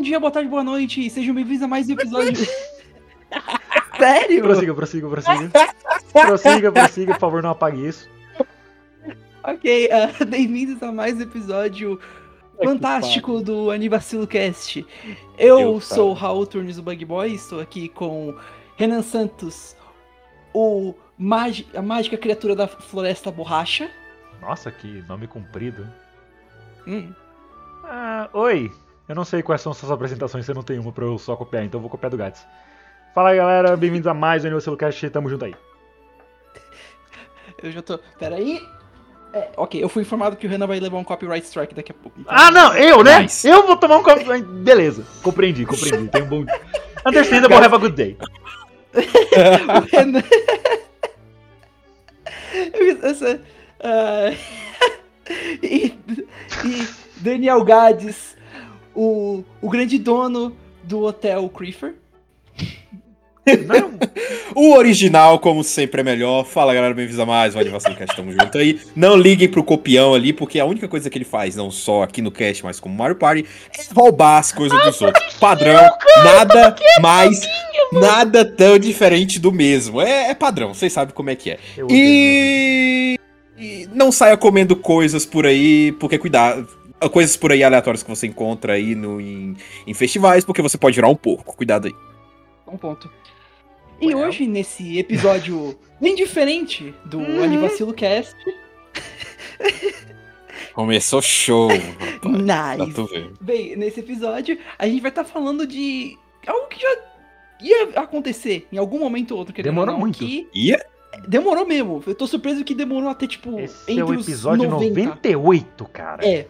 Bom dia, boa tarde, boa noite, e sejam bem-vindos a mais um episódio. Sério? Prossiga, prossiga, prossiga. prossiga, prossiga, por favor, não apague isso. Ok, ah, bem-vindos a mais um episódio fantástico do Anivacilo Cast. Eu, Eu, sou o Raul Turnes, o Bug Boy, estou aqui com Renan Santos, o magi- a mágica criatura da Floresta Borracha. Nossa, que nome comprido. Hum, Ah, oi, eu não sei quais são suas apresentações, você não tem uma pra eu só copiar, então eu vou copiar do Gats. Fala aí, galera, bem-vindos a mais um Universal Cast, tamo junto aí. eu já tô. Peraí. É, ok, eu fui informado que o Renan vai levar um copyright strike daqui a pouco. então- Ah, não, eu, né? Nice. Eu vou tomar um copo. Beleza, compreendi, compreendi. Tem um bom. Understandable, have a good day. O Renan. Essa. ah, e, e Daniel Gades, o, o grande dono do hotel Creeper. Não, O original, como sempre, é melhor. Fala galera, bem-vindos a mais um Animação Cast, tamo junto aí. Não liguem pro copião ali, porque a única coisa que ele faz, não só aqui no cast, mas como Mario Party, é roubar as coisas dos outros. Padrão, nada mais, nada tão diferente do mesmo. É, é padrão, vocês sabem como é que é. E... e não saia comendo coisas por aí, porque cuidado. Coisas por aí aleatórias que você encontra aí no, em, em festivais, porque você pode virar um porco. Cuidado aí. Um ponto. E hoje, nesse episódio bem diferente do Anivacilo Cast. Começou show, rapaz. Nice. Bem, nesse episódio, a gente vai estar falando de algo que já ia acontecer em algum momento ou outro. querendo Demorou muito. que Ia? Demorou mesmo. Eu tô surpreso que demorou até, tipo, Esse entre é o os episódio 90. 98, cara. É.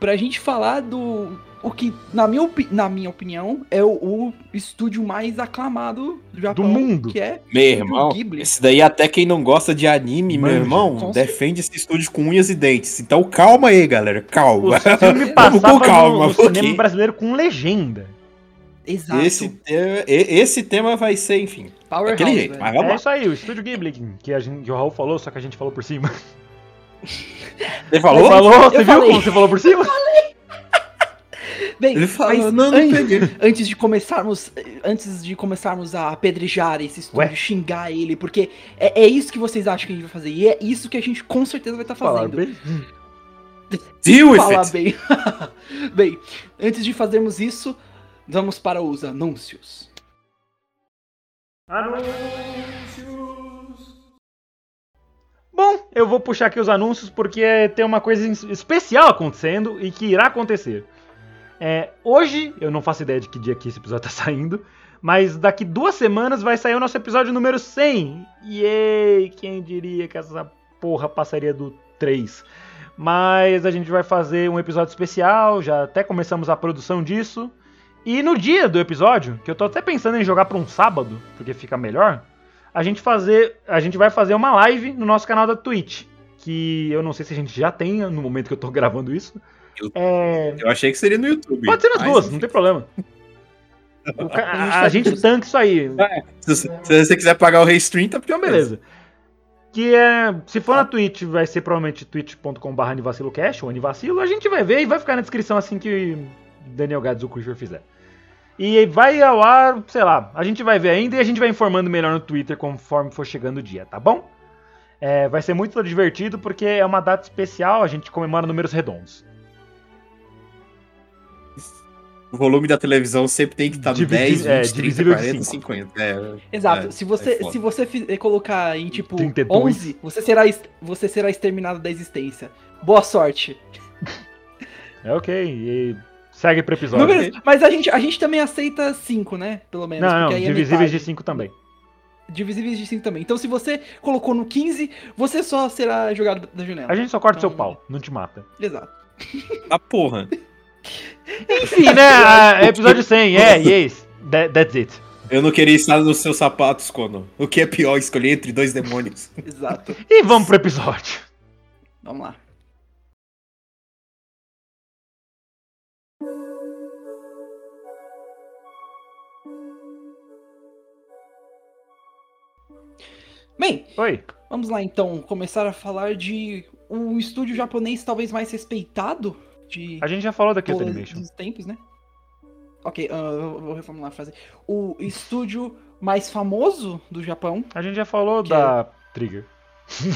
Pra gente falar do. O que, na minha, opi- na minha opinião, é o, o estúdio mais aclamado do Japão. mundo. Que é. Meu irmão, Ghibli. esse daí até quem não gosta de anime, meu irmão, defende esse estúdio com unhas e dentes. Então calma aí, galera, calma. O filme Vamos passava com calma, no, porque cinema brasileiro com legenda. Exato. esse, tema, esse tema vai ser, enfim, Powerhouse, daquele jeito. velho. Mas vamos É lá. isso aí, o Estúdio Ghibli, que, a gente, que o Raul falou, só que a gente falou por cima. Ele falou? Ele falou, você Eu viu falei. como você falou por cima? Bem, Ele falou, mas não, não antes, peguei. antes de começarmos, antes de começarmos a apedrejar esse estúdio, Ué? xingar ele, porque é, é isso que vocês acham que a gente vai fazer e é isso que a gente com certeza vai estar Falar fazendo. bem. Deal with Fala it. bem. bem, antes de fazermos isso, vamos para os anúncios. Bom, eu vou puxar aqui os anúncios porque tem uma coisa es- especial acontecendo e que irá acontecer. É, hoje, eu não faço ideia de que dia que esse episódio tá saindo, mas daqui duas semanas vai sair o nosso episódio número 100. Yay! Quem diria que essa porra passaria do 3? Mas a gente vai fazer um episódio especial, já até começamos a produção disso. E no dia do episódio, que eu tô até pensando em jogar para um sábado, porque fica melhor, a gente fazer, a gente vai fazer uma live no nosso canal da Twitch, que eu não sei se a gente já tem no momento que eu tô gravando isso. Eu- É, Eu achei que seria no YouTube. pode ser nas mas, duas, não tem problema. A gente a, tanca isso aí. Se, se você quiser pagar o restream, tá Então, beleza. Que é. Se for na Twitch, vai ser provavelmente twitch.com.br anivacilocast ou anivacilo. A gente vai ver e vai ficar na descrição assim que Daniel Gads o Creature fizer. E vai ao ar, sei lá, a gente vai ver ainda e a gente vai informando melhor no Twitter conforme for chegando o dia, tá bom? É, vai ser muito divertido porque é uma data especial, a gente comemora números redondos. O volume da televisão sempre tem que estar no Dividi- 10, 20, é, 30, divisível de 40, cinco. 50. É, Exato. é, se você, é se você colocar em tipo 32. 11, você será, você será exterminado da existência. Boa sorte. É ok. E segue pro episódio. Números- mas a gente, a gente também aceita 5, né? Pelo menos. Não, não, é divisíveis de metade. 5 também. divisíveis de 5 também. Então, se você colocou no 15, você só será jogado da janela. A gente só corta seu Então- pau, não te mata. Exato. A porra. Enfim, né? ah, episódio 100, é, yes. That- that's it. Eu não queria estar nos seus sapatos, Cono. O que é pior, escolher entre dois demônios. Exato. E vamos pro episódio. Vamos lá. Bem, Oi. vamos lá então começar a falar de um estúdio japonês talvez mais respeitado de A gente já falou da Kyoto Animation. os tempos, né? Ok, eu vou reformular a frase. O estúdio mais famoso do Japão. A gente já falou Que- da Trigger.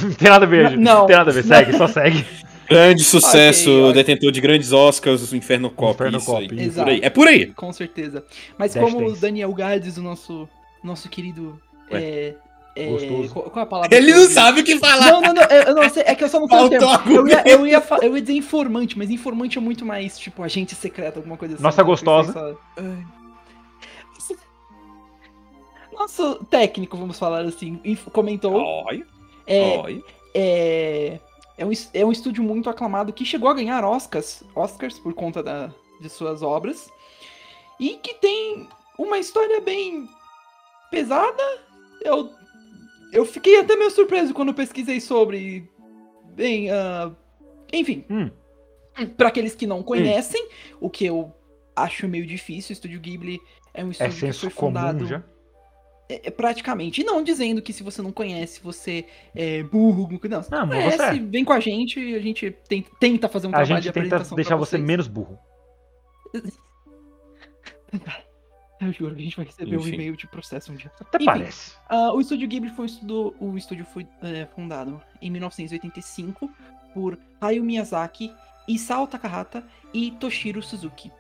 não tem nada a ver, Não, gente. não. Tem nada a ver, segue, só segue. Grande sucesso, Ok, ok. detentor de grandes Oscars, o Inferno Cop. Inferno isso Cop, aí. isso. É por aí. É por aí. Com certeza. Mas Dash como o. Daniel Gades, o nosso, nosso querido. É, é, Gostoso. qual, qual é a palavra? Ele não sabe o que falar. Não, não, não, eu, eu não sei, é que eu só não sei o termo. Eu ia, eu, ia, fa- eu ia dizer informante, mas informante é muito mais, tipo, agente secreto, alguma coisa assim. Nossa gostosa. Só-. Nosso técnico, vamos falar assim, comentou. Olha, é, olha. é, é, um, é um estúdio muito aclamado que chegou a ganhar Oscars, Oscars por conta da, de suas obras. E que tem uma história bem pesada. Eu, eu fiquei até meio surpreso quando pesquisei sobre. Bem, ah, enfim. Hum. Para aqueles que não conhecem, o que eu acho meio difícil, o Estúdio Ghibli é um É estúdio que senso foi comum fundado já. é, é praticamente. E não dizendo que se você não conhece, você é burro. Não, você Não, mas conhece, você é. vem com a gente, a gente tenta, tenta fazer um A trabalho gente de tenta apresentação deixar pra você vocês. menos burro. Eu juro, a gente vai receber um Enfim. e-mail de processo um dia. Até Enfim. parece. Ah, o Estúdio Ghibli foi um estudo, o estúdio foi é, fundado em 1985 por Hayao Miyazaki, Isao Takahata e Toshiro Suzuki.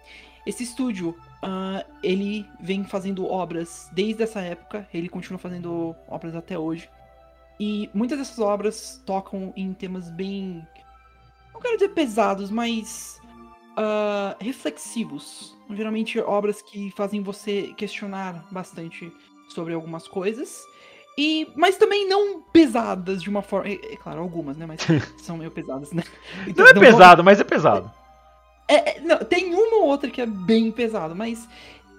Esse estúdio, ah, ele vem fazendo obras desde essa época, ele continua fazendo obras até hoje. E muitas dessas obras tocam em temas bem. Não quero dizer pesados, mas. Ah, reflexivos. Geralmente obras que fazem você questionar bastante sobre algumas coisas. E, mas também não pesadas de uma forma. É, é claro, algumas, né? Mas são meio pesadas, né? Então, Não é vou- pesado, mas é pesado. é, é, não, tem uma ou outra que é bem pesado, mas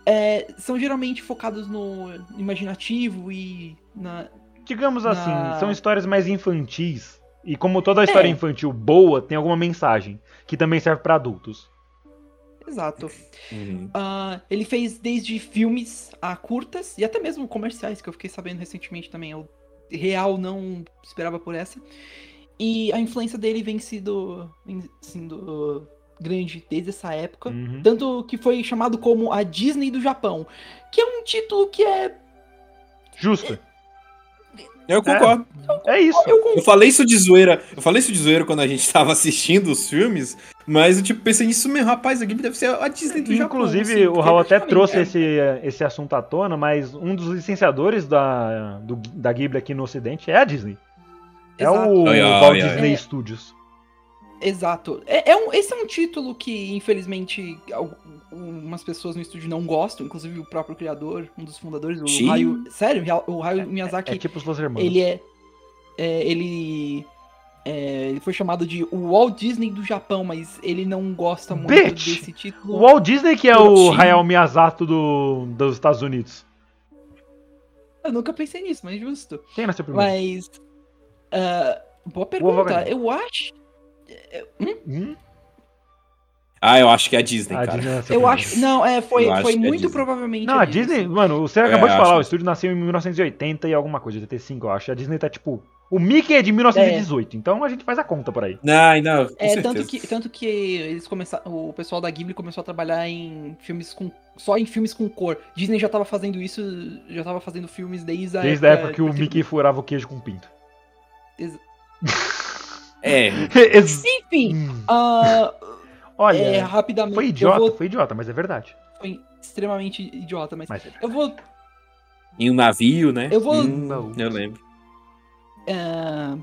é, são geralmente focados no imaginativo e na. Digamos assim, Na- são histórias mais infantis. E como toda história É. infantil boa, tem alguma mensagem. Que também serve pra adultos. Exato. Uhum. Ah, ele fez desde filmes a curtas e até mesmo comerciais, que eu fiquei sabendo recentemente também. Eu real não esperava por essa. E a influência dele vem sido, vem sendo grande desde essa época. Uhum. Tanto que foi chamado como a Disney do Japão. Que é um título que é. Justo. Eu concordo. É isso. Eu falei isso de zoeira. Eu falei isso de zoeira quando a gente tava assistindo os filmes, mas eu tipo, pensei nisso mesmo, rapaz, a Ghibli deve ser a Disney do Japão. Inclusive, assim, o Raul até trouxe é- esse, esse assunto à tona, mas um dos licenciadores da, do- da Ghibli aqui no ocidente é a Disney. É Exato. o Ai, ai, Walt ai. Disney É. Studios. Exato. É, é um, esse é um título que, infelizmente, al- umas pessoas no estúdio não gostam, inclusive o próprio criador, um dos fundadores, o Sim. Hayao. Sério, o Hayao Miyazaki, É tipo os Los Hermanos. ele é. é, ele. é, ele foi chamado de o Walt Disney do Japão, mas ele não gosta muito Bitch! desse título. O Walt Disney que é o. Hayao Miyazaki do, dos Estados Unidos. Eu nunca pensei nisso, mas justo. Quem nasceu primeiro? Mas. ah, boa pergunta. Eu acho. Hum? Ah, eu acho que é a Disney, A cara. Disney nasceu Eu acho. Não, é, foi, Eu foi é muito Disney. provavelmente. Não, a Disney, mano, você É, acabou de acho falar, o estúdio nasceu em 1980 e alguma coisa, 85, eu acho. A Disney tá tipo. O Mickey é de 1918, então a gente faz a conta por aí. Não, não, com É, certeza. tanto que, tanto que eles começaram. O pessoal da Ghibli começou a trabalhar em filmes com. Só em filmes com cor. Disney já tava fazendo isso, já tava fazendo filmes desde a Desde a época que o Mickey furava o queijo com pinto. É, Enfim, Hum. ah, Olha, é, rapidamente. foi idiota, vou- foi idiota, mas é verdade. foi extremamente idiota, mas. Mas é Eu vou. em um navio, né? Eu vou- Hum, eu lembro. ah,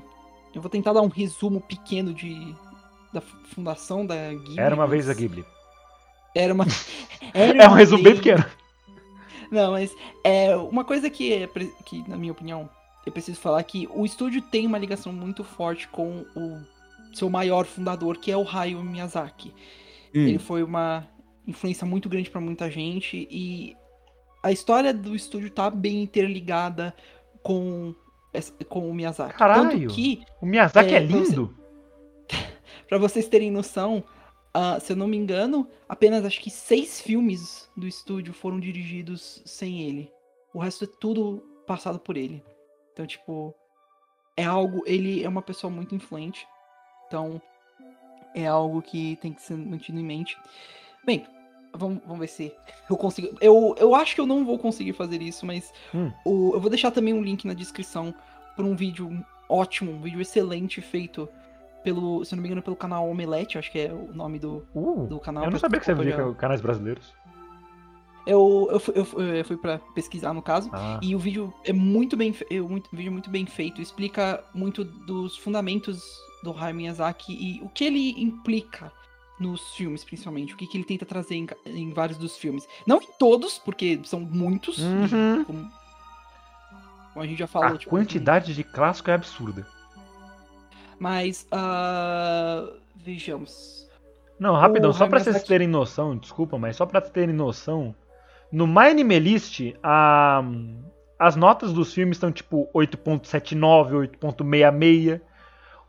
eu vou tentar dar um resumo pequeno de. Da fundação da Ghibli. Era uma vez a Ghibli. Era uma. É era um uma resumo bem pequeno. Não, mas é uma coisa que, é, que, na minha opinião, eu preciso falar que o estúdio tem uma ligação muito forte com o seu maior fundador, que é o Hayao Miyazaki. Hum, Ele foi uma influência muito grande pra muita gente e a história do estúdio tá bem interligada com, com o Miyazaki. Caralho! Tanto que, O Miyazaki é, É, lindo. pra vocês terem noção, ah, se eu não me engano, apenas acho que seis filmes do estúdio foram dirigidos sem ele. O resto é tudo passado por ele. Então, tipo, é algo. Ele é uma pessoa muito influente. Então, é algo que tem que ser mantido em mente. Bem, vamos, vamos ver se eu consigo. Eu, eu acho que eu não vou conseguir fazer isso, mas Hum. o, eu vou deixar também um link na descrição para um vídeo ótimo, um vídeo excelente feito pelo, se não me engano, pelo canal Omelete, acho que é o nome do, Uh, do canal. eu não sabia que você via canais brasileiros. Eu, eu, fui- eu, fui- pra pesquisar no caso. Ah, E o vídeo é muito bem, fe- muito, um vídeo muito bem feito, explica muito dos fundamentos do Hayao Miyazaki e o que ele implica nos filmes, principalmente, o que, que ele tenta trazer em, em vários dos filmes. Não em todos, porque são muitos, Uhum. como, como a gente já falou. a tipo, quantidade de clássico é absurda. Mas, ah, vejamos. Não, rapidão, O só pra Hayao vocês terem noção, desculpa, mas só pra terem noção, no My Anime List, a, as notas dos filmes estão tipo 8.79, 8.66,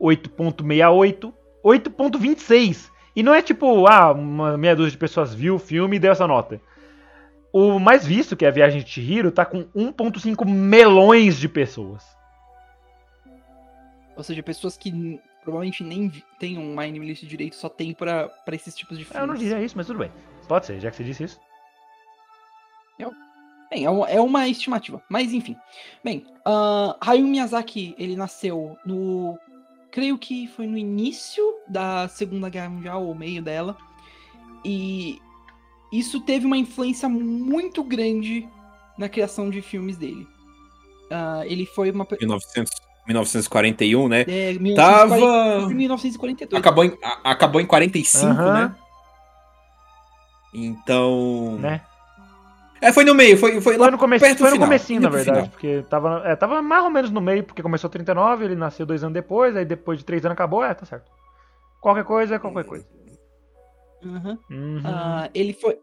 8.68, 8.26. E não é tipo, ah, uma meia dúzia de pessoas viu o filme e deu essa nota. O mais visto, que é a Viagem de Chihiro, tá com 1.5 melões de pessoas. Ou seja, pessoas que provavelmente nem têm um Anime List direito, só tem pra esses tipos de filmes. Eu não diria isso, mas tudo bem. Pode ser, já que você disse isso. Bem, é uma, é uma estimativa, mas enfim. Bem, ah, Hayao Miyazaki, ele nasceu no... Creio que foi no início da Segunda Guerra Mundial, ou meio dela. E isso teve uma influência muito grande na criação de filmes dele. Ah, ele foi uma... pe- 1900, 1941, né? É, 1940 Tava. 1942. Acabou em, a- acabou em 45, Aham. né? Então. Né? É, foi no meio, foi, foi lá Foi no, começo, perto do foi no final, comecinho, na verdade, final. porque tava, é, tava mais ou menos no meio, porque começou 39, ele nasceu dois anos depois, aí depois de três anos acabou, é, tá certo. Qualquer coisa é qualquer coisa. Aham. Uhum. Ah, ele foi.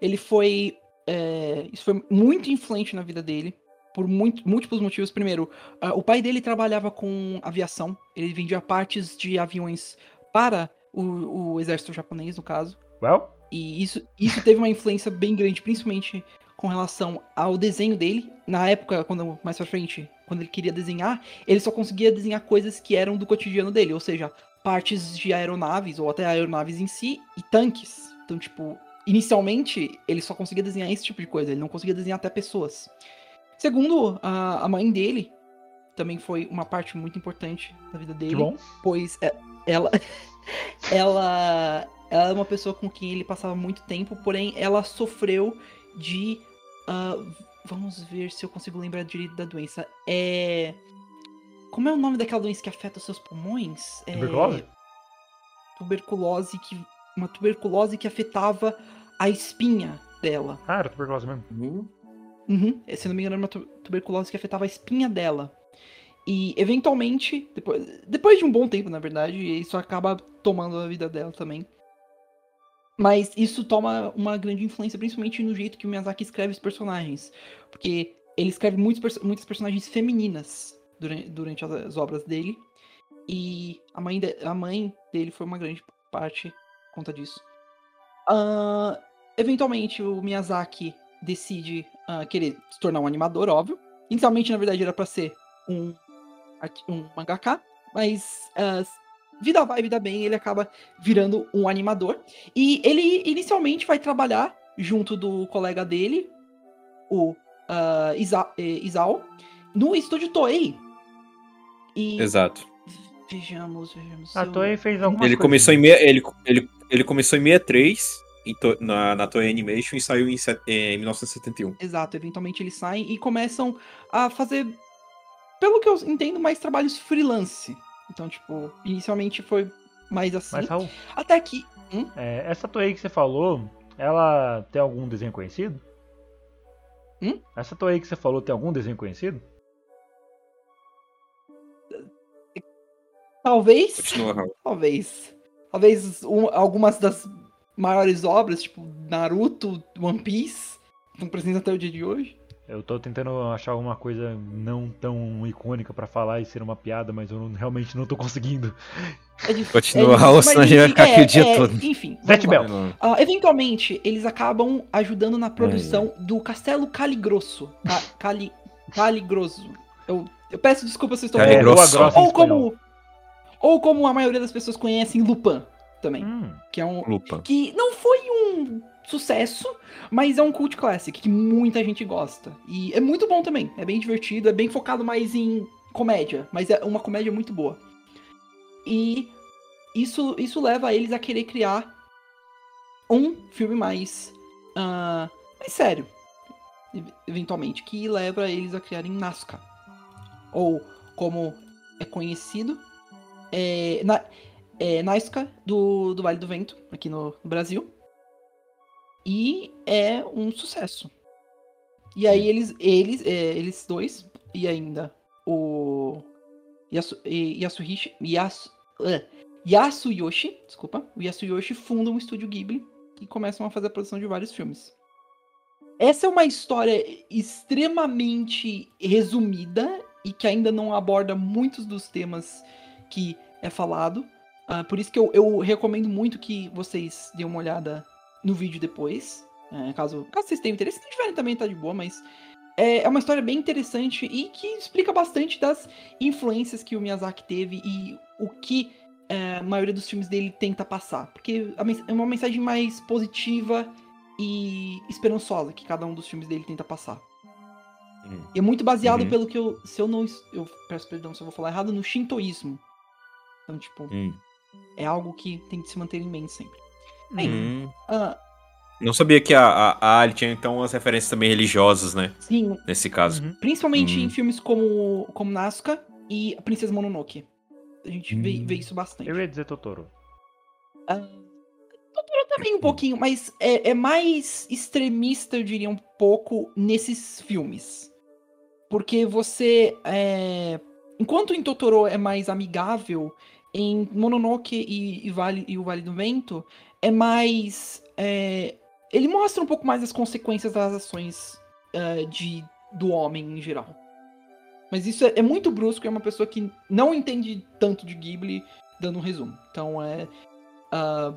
Ele foi. é, isso foi muito influente na vida dele. Por muito- múltiplos motivos. Primeiro, ah, o pai dele trabalhava com aviação. Ele vendia partes de aviões para o, o exército japonês, no caso. Well, E isso, isso teve uma influência bem grande, principalmente com relação ao desenho dele. Na época, quando mais pra frente, quando ele queria desenhar, ele só conseguia desenhar coisas que eram do cotidiano dele, ou seja, partes de aeronaves, ou até aeronaves em si, e tanques. Então, tipo, inicialmente, ele só conseguia desenhar esse tipo de coisa, ele não conseguia desenhar até pessoas. Segundo, a, a mãe dele também foi uma parte muito importante da vida dele que bom. pois é- ela ela ela é uma pessoa com quem ele passava muito tempo, porém ela sofreu de ah, vamos ver se eu consigo lembrar direito da doença. É como é o nome daquela doença que afeta os seus pulmões? É, Tuberculose? tuberculose que uma tuberculose que afetava a espinha dela. Ah, era tuberculose mesmo. Uhum. Uhum. Se não me engano, era uma tu- tuberculose que afetava a espinha dela. E, eventualmente, depois, depois de um bom tempo, na verdade, isso acaba tomando a vida dela também. Mas isso toma uma grande influência, principalmente no jeito que o Miyazaki escreve os personagens. Porque ele escreve muitos, muitas personagens femininas durante, durante as, as obras dele. E a mãe, de- a mãe dele foi uma grande parte por conta disso. Ah, eventualmente, o Miyazaki decide ah, querer se tornar um animador, óbvio. Inicialmente, na verdade, era pra ser um, um mangaka, mas ah, vida vai, vida bem, ele acaba virando um animador. E ele inicialmente vai trabalhar junto do colega dele, o ah, Isa- eh, Isao, no estúdio Toei. E Exato. vejamos, vejamos. A eu- Toei fez algumas Ele coisas. começou, em, meia- ele, ele, ele começou em 63 em to- na, na Toei Animation e saiu em, set- em 1971. Exato, eventualmente eles saem e começam a fazer, pelo que eu entendo, mais trabalhos freelance. Então, tipo, inicialmente foi mais assim. Mas, Raul, Até que. é, essa Toei que você falou, ela tem algum desenho conhecido? Essa Toei que você falou tem algum desenho conhecido? Talvez. Continua, Raul. Talvez. Talvez um- algumas das maiores obras, tipo Naruto, One Piece, estão presentes até o dia de hoje. Eu tô tentando achar alguma coisa não tão icônica pra falar e ser uma piada, mas eu não- realmente não tô conseguindo. É dif- Continua, é difícil, senão a gente vai ficar aqui é- o dia é, todo. Enfim. Ah, eventualmente, eles acabam ajudando na produção do Castelo Caligrosso. Ca Cali Caligrosso. Eu, eu peço desculpa se eu estou Cali É, falando. Grosso. Lua Grossa em Ou como, ou como a maioria das pessoas conhecem, Lupin também. Hum, Que é um, Lupa. que não foi sucesso, mas é um cult classic que muita gente gosta. E é muito bom também, é bem divertido, é bem focado mais em comédia, mas é uma comédia muito boa. E isso, isso leva eles a querer criar um filme mais, ah, mais sério, ev- eventualmente, que leva eles a criarem Nazca. Ou, como é conhecido, é, na, é Nazca do, do Vale do Vento, aqui no, no Brasil. E é um sucesso. E aí eles, eles, é, eles dois, e ainda o Yasu, Yasuhishi, Yasu, uh, Yasuyoshi, desculpa, o Yasuyoshi funda um estúdio Ghibli e começam a fazer a produção de vários filmes. Essa é uma história extremamente resumida e que ainda não aborda muitos dos temas que é falado. Ah, por isso que eu, eu recomendo muito que vocês dêem uma olhada no vídeo depois. é, caso, caso vocês tenham interesse, se não tiverem também tá de boa, mas é, é uma história bem interessante e que explica bastante das influências que o Miyazaki teve e o que é, a maioria dos filmes dele tenta passar. Porque é uma mensagem mais positiva e esperançosa que cada um dos filmes dele tenta passar. Hum. E é muito baseado Uhum. pelo que eu. Se eu não. Eu peço perdão se eu vou falar errado, no Shintoísmo. Então, tipo, Hum. é algo que tem que se manter em mente sempre. Bem, Hum. ah, Não sabia que a, a, a Ali tinha então umas referências também religiosas, né? sim, Nesse caso. uhum. principalmente Hum. em filmes como, como Nazca e a Princesa Mononoke. A gente vê, Hum. vê isso bastante. Eu ia dizer Totoro. Ah, Totoro também um pouquinho, mas é, é mais extremista, eu diria, um pouco nesses filmes. Porque você. é, Enquanto em Totoro é mais amigável, em Mononoke e, e vale, e o Vale do Vento é mais. é, Ele mostra um pouco mais as consequências das ações é, de, do homem em geral. Mas isso é, é muito brusco, é uma pessoa que não entende tanto de Ghibli dando um resumo. Então é. ah,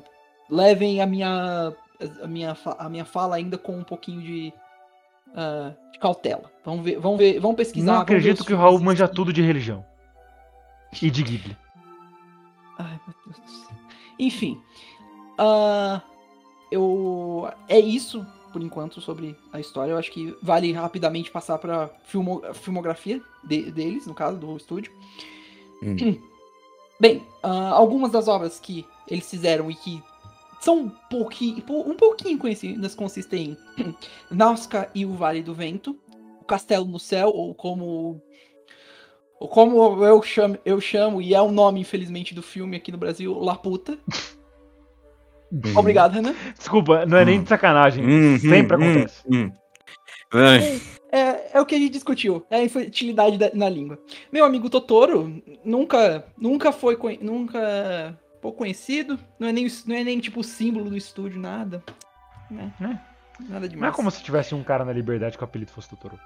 levem a minha, a, minha, a minha fala ainda com um pouquinho de, ah, de cautela. Vamos ver, vamos ver, vamos pesquisar. Não acredito que o Raul manja tudo de religião. E de Ghibli. Enfim. ah, eu. É isso, por enquanto, sobre a história. Eu acho que vale rapidamente passar pra filmo, filmografia de- deles, no caso, do estúdio. Hum. Bem, ah, algumas das obras que eles fizeram e que são um pouquinho, um pouquinho conhecidas consistem em Nazca e o Vale do Vento, O Castelo no Céu, ou como como eu chamo, eu chamo, e é o nome, infelizmente, do filme aqui no Brasil, La Puta. Obrigado, Renan. Desculpa, não é nem de sacanagem. Hum, Sempre hum, acontece. hum, hum. Ai, É, é o que a gente discutiu, é a infantilidade da- na língua. Meu amigo Totoro nunca, nunca foi, nunca pouco conhecido, não é nem, não é nem tipo o símbolo do estúdio, nada. né? Né? Nada Não demais. é como se tivesse um cara na liberdade que o apelido fosse Totoro.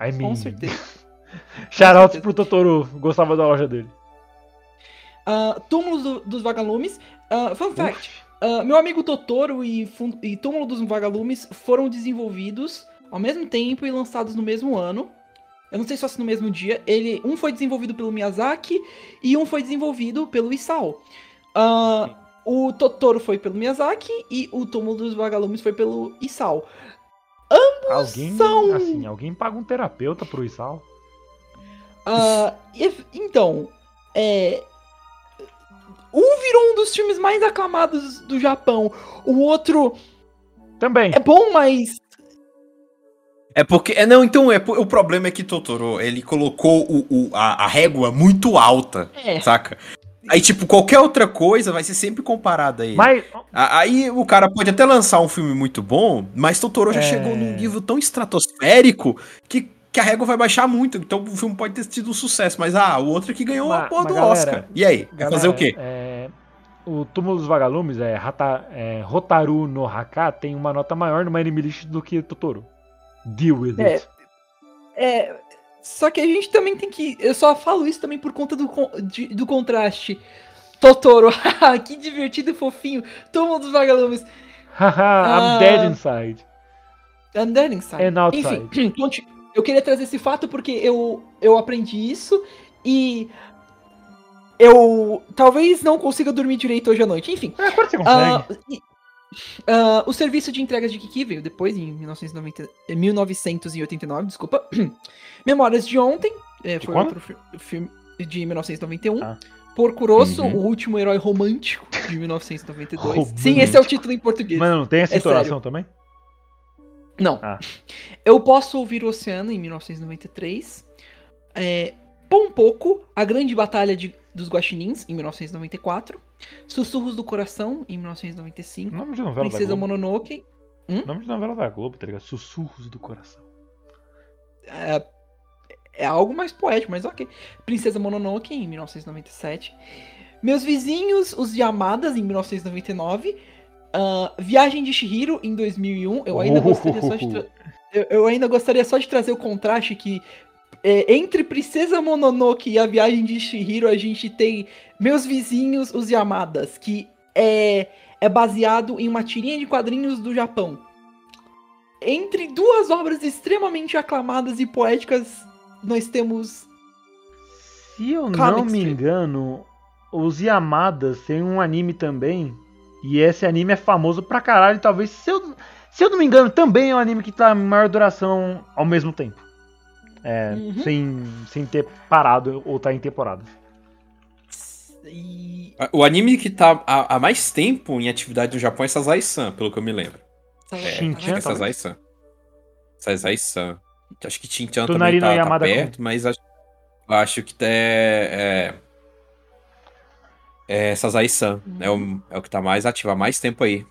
I mean, Com certeza. Shoutouts pro Totoro, gostava da loja dele. Ah, Túmulos do- dos Vagalumes. Ah, fun fact: ah, meu amigo Totoro e, e Túmulo dos Vagalumes foram desenvolvidos ao mesmo tempo e lançados no mesmo ano. Eu não sei se no mesmo dia. Ele, um foi desenvolvido pelo Miyazaki e um foi desenvolvido pelo Isao. Ah, o Totoro foi pelo Miyazaki e o Túmulo dos Vagalumes foi pelo Isao. Alguém, são- assim, alguém paga um terapeuta pro Isal? E- então, é. Um virou um dos filmes mais aclamados do Japão. O outro Também. é bom, mas. É porque. É, não, então, é, o problema é que Totoro, ele colocou o, o- a, a régua muito alta, É. saca? Aí, tipo, qualquer outra coisa vai ser sempre comparada a ele. Mas, Aí o cara pode até lançar um filme muito bom, mas Totoro já É. chegou num nível tão estratosférico que, que a régua vai baixar muito. Então o filme pode ter sido um sucesso, mas ah, o outro que ganhou Mas- a porra do galera, Oscar. E aí? Vai galera, fazer o quê? é, o Túmulo dos Vagalumes, é, Hata, é, Rotaru no Haka, tem uma nota maior no Anime List do que Totoro. Deal with É, it. É. Só que a gente também tem que. Eu só falo isso também por conta do, de- do contraste. Totoro, que divertido e fofinho. Túmulo dos vagalumes. Haha, I'm ah, dead inside. And then inside. And outside. Enfim, eu queria trazer esse fato porque eu, eu aprendi isso e eu talvez não consiga dormir direito hoje à noite. Enfim, É, claro que você consegue. e- ah, o serviço de entregas de Kiki veio depois, em 1990, eh, 1989, desculpa. Memórias de Ontem, eh, foi quando? outro fi- filme de 1991. Ah. Porco Rosso, Uhum. o último herói romântico de 1992. Romântico. Sim, esse é o título em português. Mas não tem essa é entonação também? Não. Ah. Eu posso ouvir o Oceano em 1993. É, Pompoco, A Grande Batalha de- dos Guaxinins em 1994. Sussurros do Coração em 1995. Nome de novela da Princesa Globo. Mononoke. Nome de novela da Globo, tá ligado? Sussurros do coração. É, é algo mais poético, mas ok. Princesa Mononoke em 1997. Meus Vizinhos, Os Yamadas em 1999. Ah, Viagem de Shihiro em 2001. Eu ainda gostaria só de tra- eu, eu ainda gostaria só de trazer o contraste que é, entre Princesa Mononoke e a Viagem de Shihiro a gente tem Meus Vizinhos, Os Yamadas, que é, é baseado em uma tirinha de quadrinhos do Japão. Entre duas obras extremamente aclamadas e poéticas, nós temos. Se eu não me engano, os Yamadas tem um anime também. E esse anime é famoso pra caralho. Talvez, se eu, se eu não me engano, também é um anime que tá em maior duração ao mesmo tempo. É, Uhum. sem, sem ter parado ou tá em temporada. E. O anime que tá há, há mais tempo em atividade no Japão é Sazai-san, pelo que eu me lembro. É, Shin-chan, Acho que é? Sazai-san. Sazai-san. Acho que Shin-chan também tá, tá Yamada perto, mas acho, acho que é... É, é Sazai-san. É, o, é o que tá mais ativo há mais tempo aí.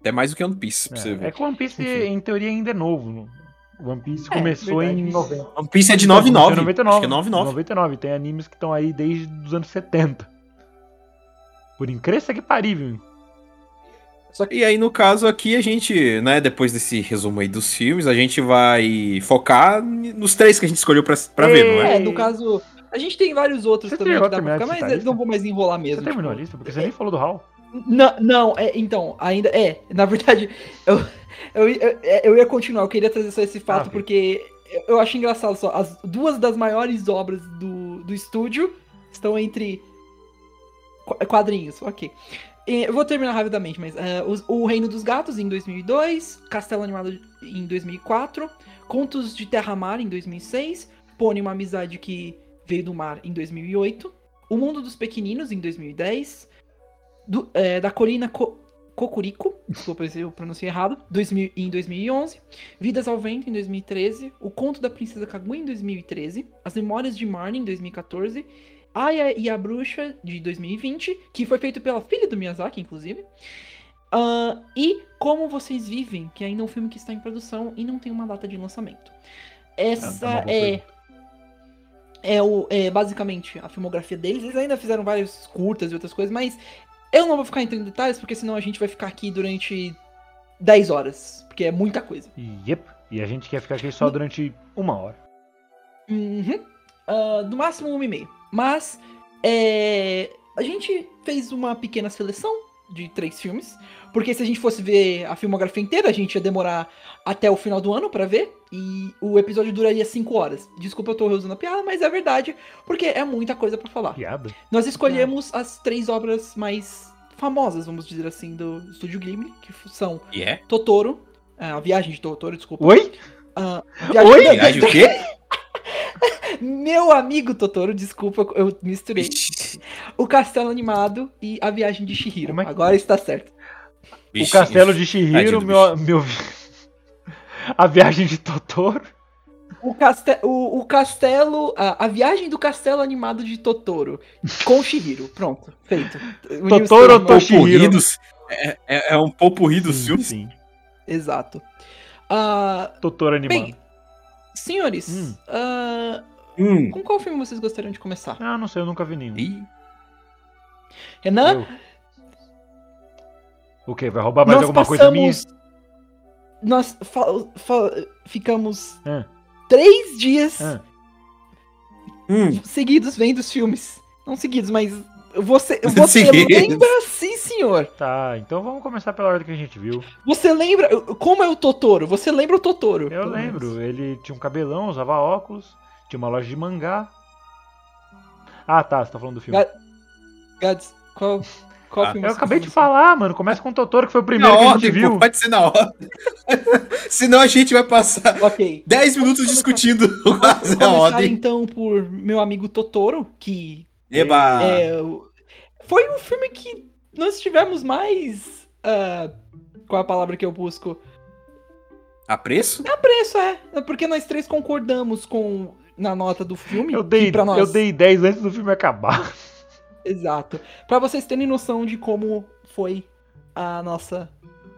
Até mais do que One Piece, pra você É, ver. é que o One Piece, Enfim. em teoria, ainda é novo. no- O One Piece É, começou verdade. em 90. One Piece é de Começou em 99. 99. Acho que é 99. 99. Tem animes que estão aí desde os anos 70. Por incrível que parível. E aí, no caso aqui, a gente, né, depois desse resumo aí dos filmes, a gente vai focar nos três que a gente escolheu pra, pra ver, não é? É, no caso. A gente tem vários outros Você também que dá pra ficar, mas eu não vou mais enrolar mesmo. Você terminou a tipo. lista? Porque você nem falou do Hall. Não, não, é, então, ainda. É, na verdade, eu, eu, eu, eu ia continuar, eu queria trazer só esse fato, Ah, porque eu, eu acho engraçado só. As duas das maiores obras do, do estúdio estão entre qu- quadrinhos, ok. Eu vou terminar rapidamente, mas é, os- O Reino dos Gatos em 2002, Castelo Animado em 2004, Contos de Terra-Mar em 2006, Pônei uma amizade que veio do mar em 2008, O Mundo dos Pequeninos em 2010, do- é, da Colina Co Cocurico, desculpa se eu pronunciei errado, 2000 em 2011, Vidas ao Vento em 2013, O Conto da Princesa Kaguya em 2013, As Memórias de Marnie em 2014, Aya e a Bruxa de 2020, que foi feito pela filha do Miyazaki, inclusive. Ah, e Como Vocês Vivem, que ainda é um filme que está em produção e não tem uma data de lançamento. É Essa é, coisa. É, o, é basicamente a filmografia deles. Eles ainda fizeram vários curtas e outras coisas, mas eu não vou ficar entrando em detalhes, porque senão a gente vai ficar aqui durante 10 horas, porque é muita coisa. E, yep. e a gente quer ficar aqui só durante uma hora. Uhum. Ah, no máximo uma e meia. Mas é, a gente fez uma pequena seleção de três filmes. Porque se a gente fosse ver a filmografia inteira, a gente ia demorar até o final do ano pra ver. E o episódio duraria cinco horas. Desculpa, eu tô reusando a piada, mas é verdade. Porque é muita coisa pra falar. Piada. Nós escolhemos as três obras mais famosas, vamos dizer assim, do Estúdio Ghibli. Que são E é? Totoro. ah, A Viagem de Totoro, desculpa. Oi? Ah, Oi? da- Viagem o quê? Meu amigo Totoro, desculpa, eu misturei. O Castelo Animado e a Viagem de Shihiro. É que- Agora está certo. vixe, o Castelo de Shihiro, meu, meu. A viagem de Totoro. o, caste o, o castelo. A, a viagem do castelo animado de Totoro. Com Shihiro. Pronto, feito. Totoro termos. Toshihiro. É, é, é um popurri dos Sim, filmes. Sim. Exato. Ah, Totoro animado. bem, senhores, Hum. ah, Hum. com qual filme vocês gostariam de começar? Ah, não sei, eu nunca vi nenhum. Ih, Renan? Eu. O quê? Vai roubar mais nós alguma coisa minha? Nós fa- fa- ficamos Ah, três dias ah. hum. seguidos vendo os filmes. Não seguidos, mas você, você lembra, sim, senhor. Tá, então vamos começar pela ordem que a gente viu. Você lembra. Como é o Totoro? Você lembra o Totoro? Eu lembro, menos. ele tinha um cabelão, usava óculos, tinha uma loja de mangá. Ah, tá, você tá falando do filme. Ga- Gads, qual, qual Ah, filme Eu acabei de viu? falar, mano. Começa com o Totoro, que foi o Na primeiro que a gente ordem, viu. pô, pode ser na ordem. Senão a gente vai passar Ok. 10 minutos discutindo quase a Começar ordem. então por meu amigo Totoro, que Eba! é, o- foi um filme que nós tivemos mais. ah, qual é a palavra que eu busco? A preço? A preço, é. É Porque nós três concordamos com na nota do filme. Eu dei, nós... eu dei 10 antes do filme acabar. Exato. Pra vocês terem noção de como foi a nossa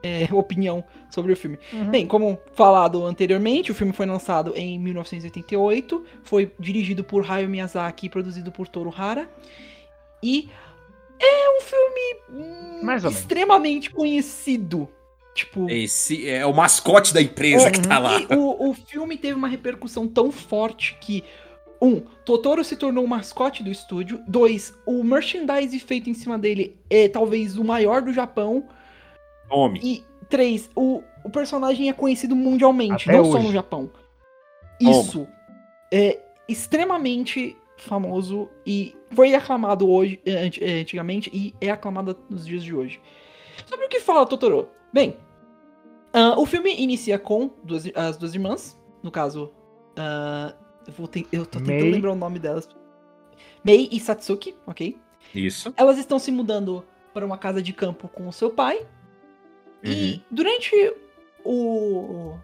é, opinião sobre o filme. Bem, como falado anteriormente, o filme foi lançado em 1988, foi dirigido por Hayao Miyazaki e produzido por Toru Hara. E é um filme hum, Mais extremamente conhecido. Tipo, Esse é o mascote da empresa que tá lá. e o, o filme teve uma repercussão tão forte que, um, Totoro se tornou o mascote do estúdio. Dois, o merchandise feito em cima dele é talvez o maior do Japão. Nome. E três, o, o personagem é conhecido mundialmente, Até não só hoje. no Japão. Isso é extremamente famoso e foi aclamado hoje, anti- eh, antigamente, e é aclamado nos dias de hoje. Sobre o que fala Totoro? Bem, ah, o filme inicia com duas, as duas irmãs, no caso, ah, eu, vou eu tô tentando Mei. lembrar o nome delas. Mei e Satsuki, ok? Isso. Elas estão se mudando para uma casa de campo com o seu pai. E Uhum. durante o.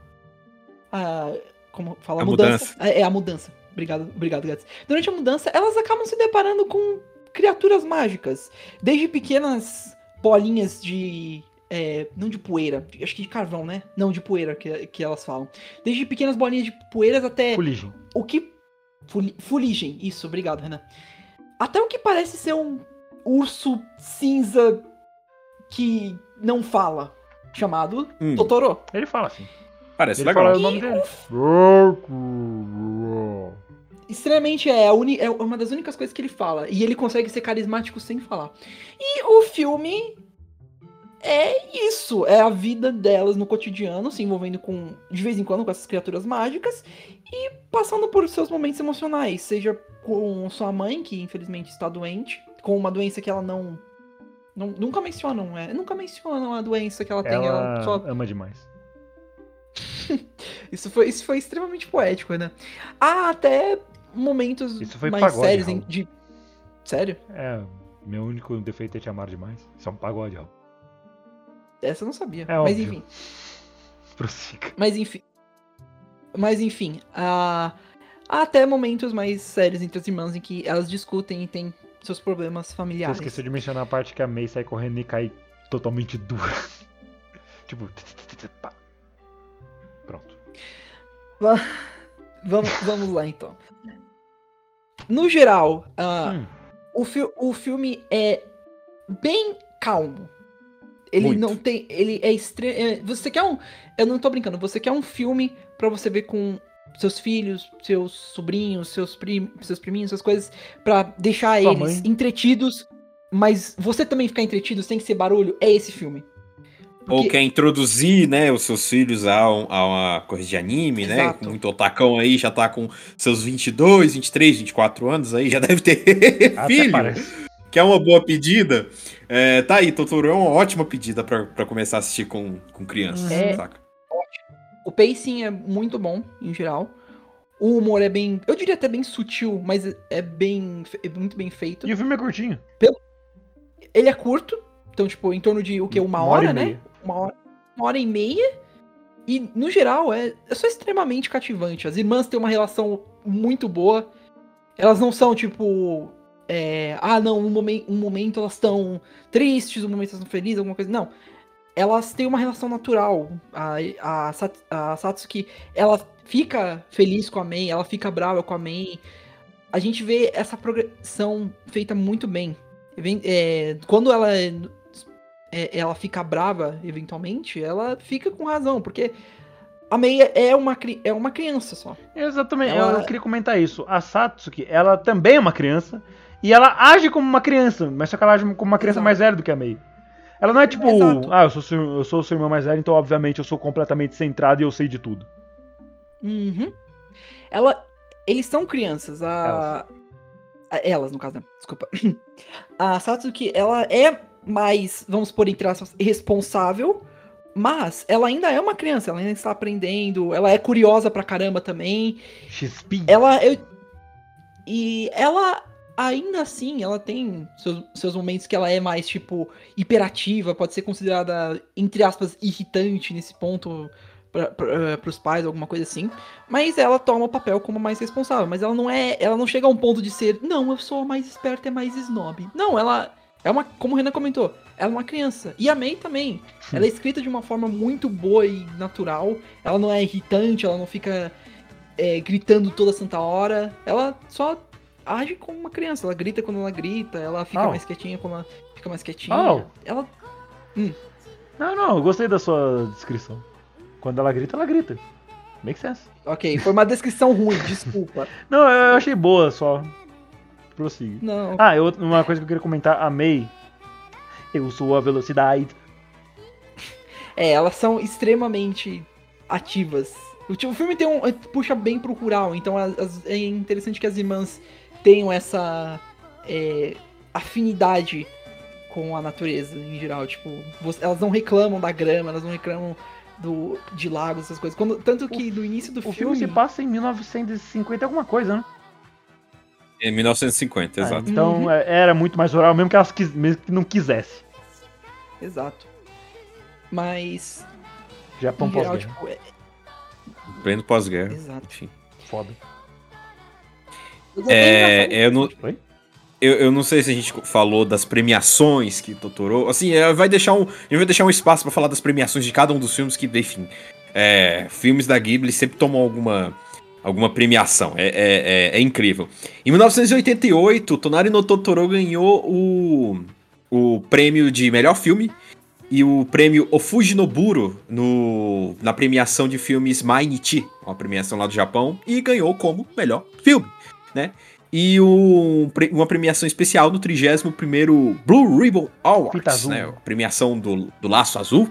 A, como fala? A mudança. É, é a mudança. Obrigado, obrigado, Gats. Durante a mudança, elas acabam se deparando com criaturas mágicas. Desde pequenas bolinhas de. É, não de poeira, acho que de carvão, né? Não, de poeira que, que elas falam. Desde pequenas bolinhas de poeiras até Fuligem. o que. Fuli- Fuligem, isso, obrigado, Renan. Até o que parece ser um urso cinza que não fala, chamado Hum, Totoro. Ele fala assim. parece Ele legal. fala o nome dele. Extremamente é, a uni- é uma das únicas coisas que ele fala. E ele consegue ser carismático sem falar. E o filme é isso. É a vida delas no cotidiano, se envolvendo com, de vez em quando, com essas criaturas mágicas. E passando por seus momentos emocionais. Seja com sua mãe, que infelizmente está doente. Com uma doença que ela não. não- nunca mencionam, é, nunca mencionam a doença que ela tem. Ela Ela só ama demais. Isso foi, isso foi extremamente poético, né? Há até momentos Isso foi mais pagode, sérios de. Sério? É, meu único defeito é te amar demais. Isso é um pagode, Raul. Essa eu não sabia. É Mas óbvio. enfim. Prossiga. Mas enfim. Mas enfim. há há até momentos mais sérios entre as irmãs em que elas discutem e têm seus problemas Você familiares. esqueceu de mencionar a parte que a May sai correndo e cai totalmente dura. tipo. pá. Pronto. Vamos, vamos lá então. No geral, ah, Hum, o, fi- o filme é bem calmo. Ele Muito. não tem. Ele é extremo. Você quer um. Eu não tô brincando. Você quer um filme pra você ver com seus filhos, seus sobrinhos, seus, prim, seus priminhos, essas coisas, pra deixar Sua eles mãe. entretidos, mas você também ficar entretido sem ser barulho. É esse filme. Ou Porque- quer introduzir, né, os seus filhos a, um- a uma coisa de anime, né? Exato. Com muito otacão aí, já tá com seus 22, 23, 24 anos aí, já deve ter filho. Que é uma boa pedida. É, tá aí, Totoro é uma ótima pedida pra, pra começar a assistir com, com crianças, É. saca? O pacing é muito bom, em geral. O humor é bem. Eu diria até bem sutil, mas é bem. é muito bem feito. E o filme é curtinho. Ele é curto, então, tipo, em torno de o que? Uma, Uma hora hora, né? Uma hora, uma hora e meia. E, no geral, é, é só extremamente cativante. As irmãs têm uma relação muito boa. Elas não são, tipo. É, ah, não, um, momen um momento elas estão tristes, um momento elas estão felizes, alguma coisa. Não. Elas têm uma relação natural. A, a, a Satsuki, ela fica feliz com a Mei, ela fica brava com a Mei. A gente vê essa progressão feita muito bem. É, quando ela, é, ela fica brava, eventualmente, ela fica com razão, porque a Mei é uma, cri- é uma criança só. Exatamente, Ela- eu queria comentar isso. A Satsuki, ela também é uma criança. E ela age como uma criança, mas só que ela age como uma criança Exato. mais velha do que a Mei. Ela não é tipo, Exato. ah, eu sou, seu, eu sou o seu irmão mais velho, então obviamente eu sou completamente centrado e eu sei de tudo. Uhum. Ela, eles são crianças. A, a- elas, no caso, né? desculpa. A Satsuki, ela é mais, vamos pôr entre aspas, responsável, mas ela ainda é uma criança, ela ainda está aprendendo, ela é curiosa pra caramba também. XP. Ela eu, e ela ainda assim, ela tem seus, seus momentos que ela é mais tipo hiperativa, pode ser considerada entre aspas irritante nesse ponto para os pais, alguma coisa assim. Mas ela toma o papel como mais responsável, mas ela não é, ela não chega a um ponto de ser, não, eu sou a mais esperta e a mais snob. Não, ela é uma, como o Renan comentou, ela é uma criança. E a May também. Ela é escrita de uma forma muito boa e natural. Ela não é irritante, ela não fica é, gritando toda santa hora. Ela só age como uma criança. Ela grita quando ela grita, ela fica Oh. mais quietinha quando ela fica mais quietinha. Oh. Ela. Não, não, eu gostei da sua descrição. Quando ela grita, ela grita. Make sense. Ok, foi uma descrição ruim, desculpa. Não, eu achei boa só. Prossiga. Não. Ah, eu, uma coisa que eu queria comentar, a May. Eu sou a velocidade. É, elas são extremamente ativas. O, o filme tem um, puxa bem pro rural, então as- as- é interessante que as irmãs tenham essa é, afinidade com a natureza em geral. Tipo, você- elas não reclamam da grama, elas não reclamam do, de lagos, essas coisas. Quando, tanto que no início do O filme filme. se passa em 1950 e alguma coisa, né? Em 1950, Ah, exato. então Uhum. é, era muito mais rural, mesmo que elas quis, mesmo que não quisesse. Exato. Mas. Japão pós-guerra. tipo, é, Pleno pós-guerra. exato. Enfim. Foda. É, eu não, eu, eu não sei se a gente falou das premiações que Totoro. Assim, é, vai deixar um, a gente vai deixar um espaço pra falar das premiações de cada um dos filmes que, enfim. é, filmes da Ghibli sempre tomam alguma, alguma premiação. É, é, é- é incrível. Em 1988, Tonari no Totoro ganhou o, o prêmio de melhor filme e o prêmio Ofuji Noburo no, na premiação de filmes Mainichi, uma premiação lá do Japão, e ganhou como melhor filme, né? E o- uma premiação especial no 31º Blue Ribbon Awards, né? A premiação do, do Laço Azul.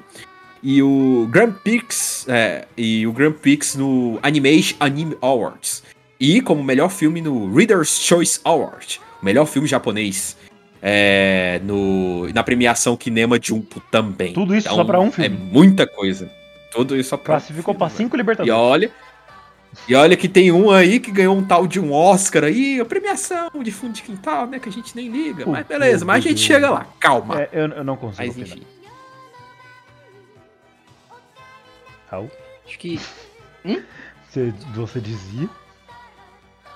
E o Grand Prix, é, e o Grand Prix no Animation Anime Awards. E como melhor filme no Reader's Choice Award, o melhor filme japonês. É, no, na premiação Kinema Jumpo também. Tudo isso só pra um filme. É muita coisa. Tudo isso só pra um Classificou filme, pra cinco E Libertadores. olha. E olha que tem um aí que ganhou um tal de um Oscar aí, a premiação de fundo de quintal, né? Que a gente nem liga. Pô, mas beleza, mas a gente Deus. chega lá, calma. É, eu, eu não consigo. mas opinar. enfim. Raul, Acho que você, você dizia.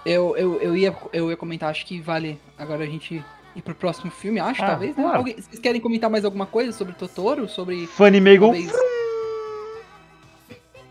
eu, eu, eu, ia, eu ia comentar, acho que vale agora a gente ir pro próximo filme, acho, Ah, talvez, né? claro. Alguém- vocês querem comentar mais alguma coisa sobre Totoro? Sobre. Funny Meagle. Talvez.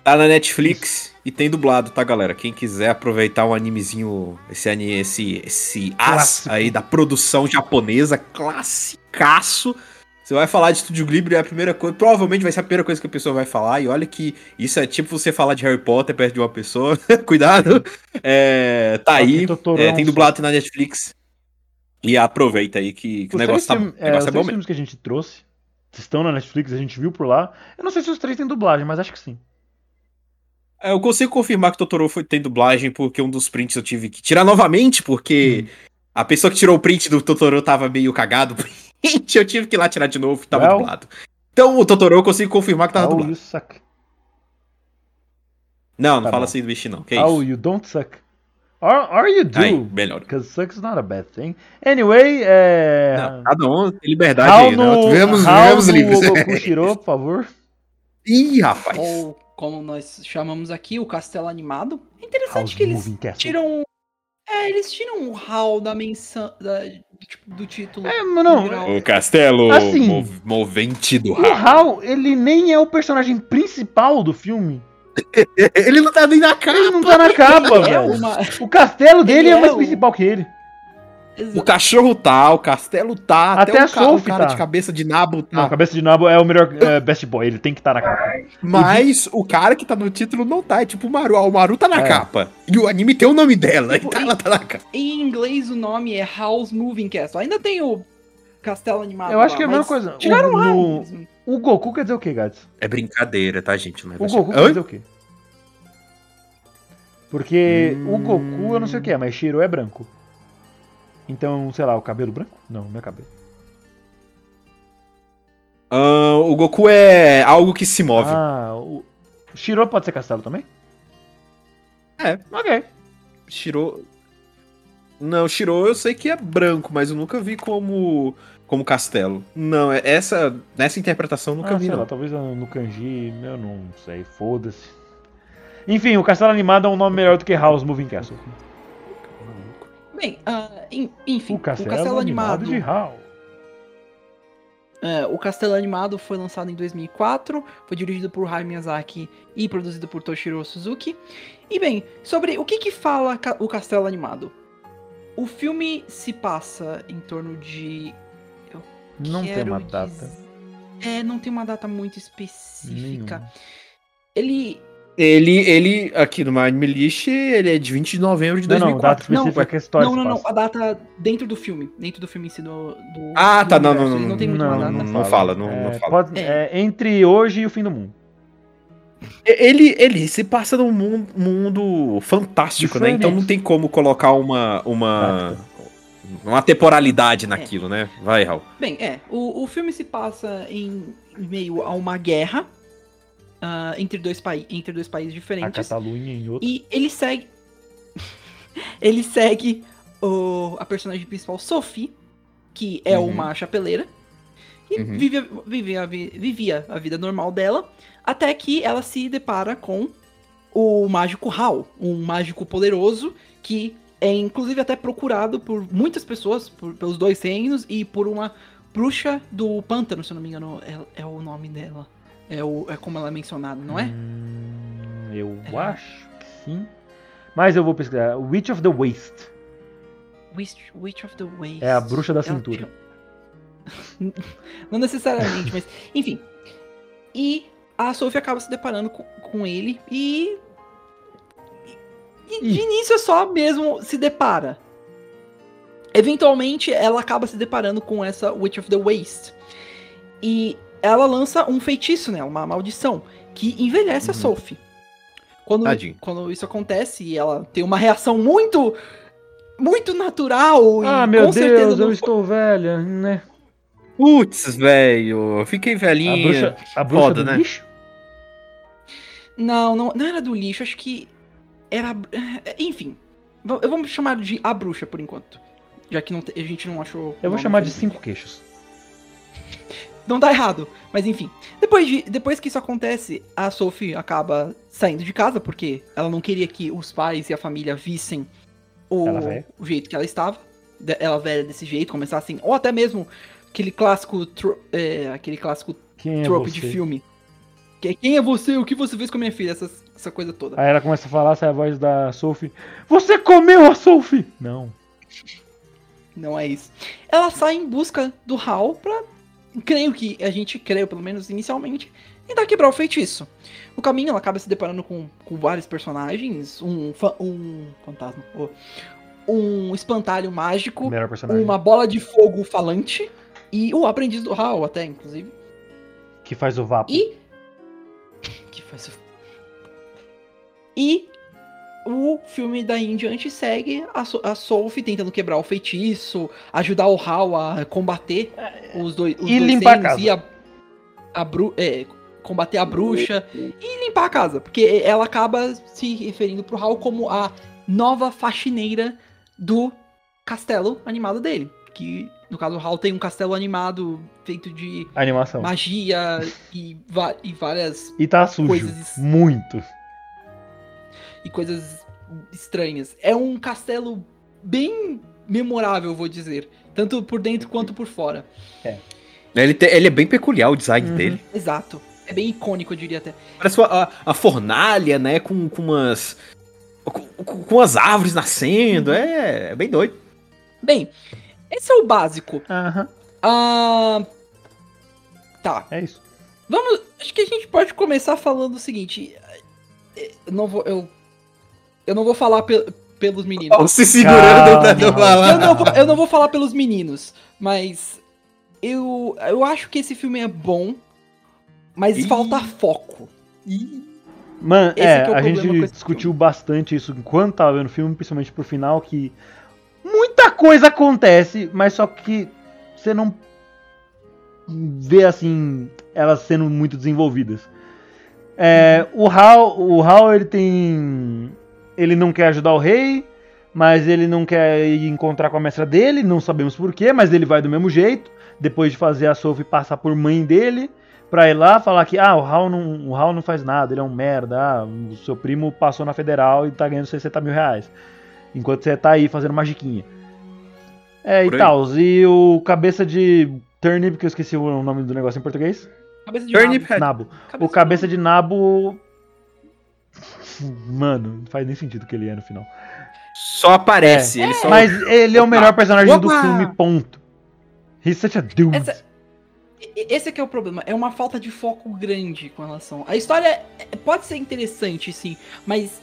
Tá na Netflix e tem dublado, tá, galera? Quem quiser aproveitar um animezinho, esse anime, esse, esse as aí da produção japonesa, classicaço. Você vai falar de Studio Ghibli, é a primeira coisa, provavelmente vai ser a primeira coisa que a pessoa vai falar. E olha que isso é tipo você falar de Harry Potter perto de uma pessoa. Cuidado. É, tá aí, é, é tem dublado na Netflix. E aproveita aí que, que o negócio tá, filme- é, negócio os é bom mesmo. que a gente trouxe estão na Netflix, a gente viu por lá. Eu não sei se os três têm dublagem, mas acho que sim. É, Eu consigo confirmar que Totoro foi, tem dublagem, porque um dos prints eu tive que tirar novamente, porque a pessoa que tirou o print do Totoro tava meio cagado. print, eu tive que ir lá tirar de novo, tava Well. dublado. Então o Totoro eu consigo confirmar que tava How dublado. you suck. Não, não Tá fala bom. assim do bicho não, que How isso. you don't suck. Or, or you do. Aí, melhor. Because suck is not a bad thing. Anyway, é. Não, cada um tem liberdade How aí, né? no, Vivemos, how vivemos no livres. Goku Shiro, por favor. Ih, rapaz. Ou como nós chamamos aqui, o castelo animado. É interessante House que eles tiram. É, eles tiram o hall da menção. Da, do, tipo, do título. É, mas não, geral. O castelo Assim, mov- movente do O Hal. Hal, ele nem é o personagem principal do filme. Ele não tá nem na cara. Ele não tá na capa, é velho. uma. O castelo dele Ele é é mais o- principal que ele. O cachorro tá, o castelo tá, Até até, a o, ca- o cara tá. de cabeça de nabo Não, tá. cabeça de nabo é o melhor é, best boy, ele tem que estar na capa. Mas o cara que tá no título não tá. É tipo o Maru. O Maru tá na É. capa. E o anime tem o nome dela. Tipo, então ela tá na capa. Em inglês o nome é House Moving Castle. Ainda tem o castelo animado. Eu acho lá, que é a mesma coisa. Tiraram O- lá. no- O Goku quer dizer o quê, Gats? É brincadeira, tá, gente? Não é O. Goku quer dizer o quê? Porque o Hum. Goku eu não sei o que é, mas Shiro é branco. Então, sei lá, o cabelo branco? Não, não é cabelo. Ah, o Goku é algo que se move. Ah, o Shiro pode ser castelo também? É. Ok. Shiro. Não, Shiro eu sei que é branco, mas eu nunca vi como como castelo. Não, é- essa nessa interpretação eu nunca ah, vi sei lá, não. talvez no kanji, eu não sei, foda-se. Enfim, o castelo animado é um nome melhor do que House Moving Castle. Bem, en- enfim, O castelo, animado de House. É, o Castelo Animado foi lançado em 2004, foi dirigido por Hayao Miyazaki e produzido por Toshiro Suzuki. E bem, sobre o que que fala ca- o Castelo Animado? O filme se passa em torno de... eu Não tem uma data. diz- É, não tem uma data muito específica. Nenhuma. Ele... Ele ele aqui no My Anime List, ele é de 20 de novembro de Não, não, data 2004. específica que a história não, não, não, a data dentro do filme, dentro do filme em si do... do Ah, do tá, não, universo. não, Ele não, tem muito não, data. não fala, não- É, não fala. pode- é, entre hoje e o fim do mundo. Ele, ele se passa num mundo, mundo fantástico, né? Diferente. Então não tem como colocar uma uma uma temporalidade naquilo, né? Vai, Raul. Bem, é. O, o filme se passa em meio a uma guerra ah, entre, dois entre dois países A diferentes. Catalunha em outro. E ele segue. ele segue o, a personagem principal, Sophie, que é Uhum. uma chapeleira. E Uhum. vive, vive a vi- vivia a vida normal dela. Até que ela se depara com o mágico Hal, um mágico poderoso que é inclusive até procurado por muitas pessoas, por- pelos dois reinos e por uma bruxa do pântano, se eu não me engano, é, é o nome dela. É, o, é como ela é mencionada, não é? Hum, eu Ela- acho que sim. Mas eu vou pesquisar. Witch of the Waste. Witch, Witch of the Waste. É a bruxa da Ela cintura. tinha- Não necessariamente, mas enfim. E a Sophie acaba se deparando com, com ele e. E de início só mesmo se depara. Eventualmente ela acaba se deparando com essa Witch of the Waste. E ela lança um feitiço nela, uma maldição, que envelhece a Uhum. Sophie. Quando, Tadinho. quando isso acontece e ela tem uma reação muito. Muito natural. Ah, e meu com certeza Deus, não eu estou velha, né? Putz, velho, fiquei A velhinha. bruxa, a bruxa Foda, do né? lixo? Não, não, não era do lixo, acho que era. é, Enfim. Eu vou chamar de a bruxa por enquanto. Já que não a gente não achou. Eu vou chamar de cinco queixos. Não tá errado, mas enfim. Depois, de, depois que isso acontece, a Sophie acaba saindo de casa, porque ela não queria que os pais e a família vissem o, velha. o jeito que ela estava. Ela velha desse jeito, começassem. Ou até mesmo aquele clássico. é, aquele clássico Quem é trope você? de filme. Que é, Quem é você? O que você fez com a minha filha? Essa, essa coisa toda. Aí ela começa a falar, sai a voz da Sophie. Você comeu a Sophie! Não. Não é isso. Ela sai em busca do Hal pra. Creio que a gente creio, pelo menos inicialmente, tentar quebrar o feitiço. No caminho, ela acaba se deparando com, com vários personagens: um, fa- um fantasma, um espantalho mágico, uma bola de fogo falante e o aprendiz do Hal, até, inclusive. Que faz o vapo. E. Que faz o. E o filme em diante segue a, So- a Sophie tentando quebrar o feitiço, ajudar o Hal a combater os dois. Os E dois limpar a casa. E a, a bru, é, combater a bruxa e limpar a casa. Porque ela acaba se referindo pro Hal como a nova faxineira do castelo animado dele. que no caso o HAL tem um castelo animado feito de Animação. magia e, va- e várias E tá sujo. Coisas- Muito. E coisas estranhas. É um castelo bem memorável, vou dizer, tanto por dentro quanto por fora. Ele, te- ele é bem peculiar o design Uhum. dele. Exato. É bem icônico, eu diria até. Parece a, a fornalha, né? Com, com umas. Com, com- as árvores nascendo. É, é bem doido. Bem, esse é o básico. Aham. Ah, tá. É isso. Vamos. Acho que a gente pode começar falando o seguinte. Eu não vou. Eu, eu não vou falar pe- pelos meninos. Ó, se segurando pra não falar. Eu não, vou, eu não vou falar pelos meninos, mas eu, eu acho que esse filme é bom, mas Ih. falta foco. Mano, Esse é, é o a gente discutiu bastante isso enquanto tava vendo o filme, principalmente pro final, que muita coisa acontece, mas só que você não vê assim elas sendo muito desenvolvidas. É, o Hal, o Hal ele tem ele não quer ajudar o rei, mas ele não quer ir encontrar com a mestra dele, não sabemos porquê, mas ele vai do mesmo jeito, depois de fazer a Sophie passar por mãe dele, pra ir lá falar que ah, o Hal não, o Hal não faz nada, ele é um merda, ah, o seu primo passou na federal e tá ganhando 60 mil reais, enquanto você tá aí fazendo magiquinha. É, Por e tal, e o cabeça de Turnip, que eu esqueci o nome do negócio em português, Cabeça de Turnip nabo. Nabo. Cabeça O cabeça de nabo. Mano, não faz nem sentido que ele é no final. Só aparece. Ele só. Mas ele é o melhor personagem do Opa! filme, ponto. He's such a dude. Essa- Esse aqui é o problema, é uma falta de foco grande com relação. A história é- pode ser interessante, sim, mas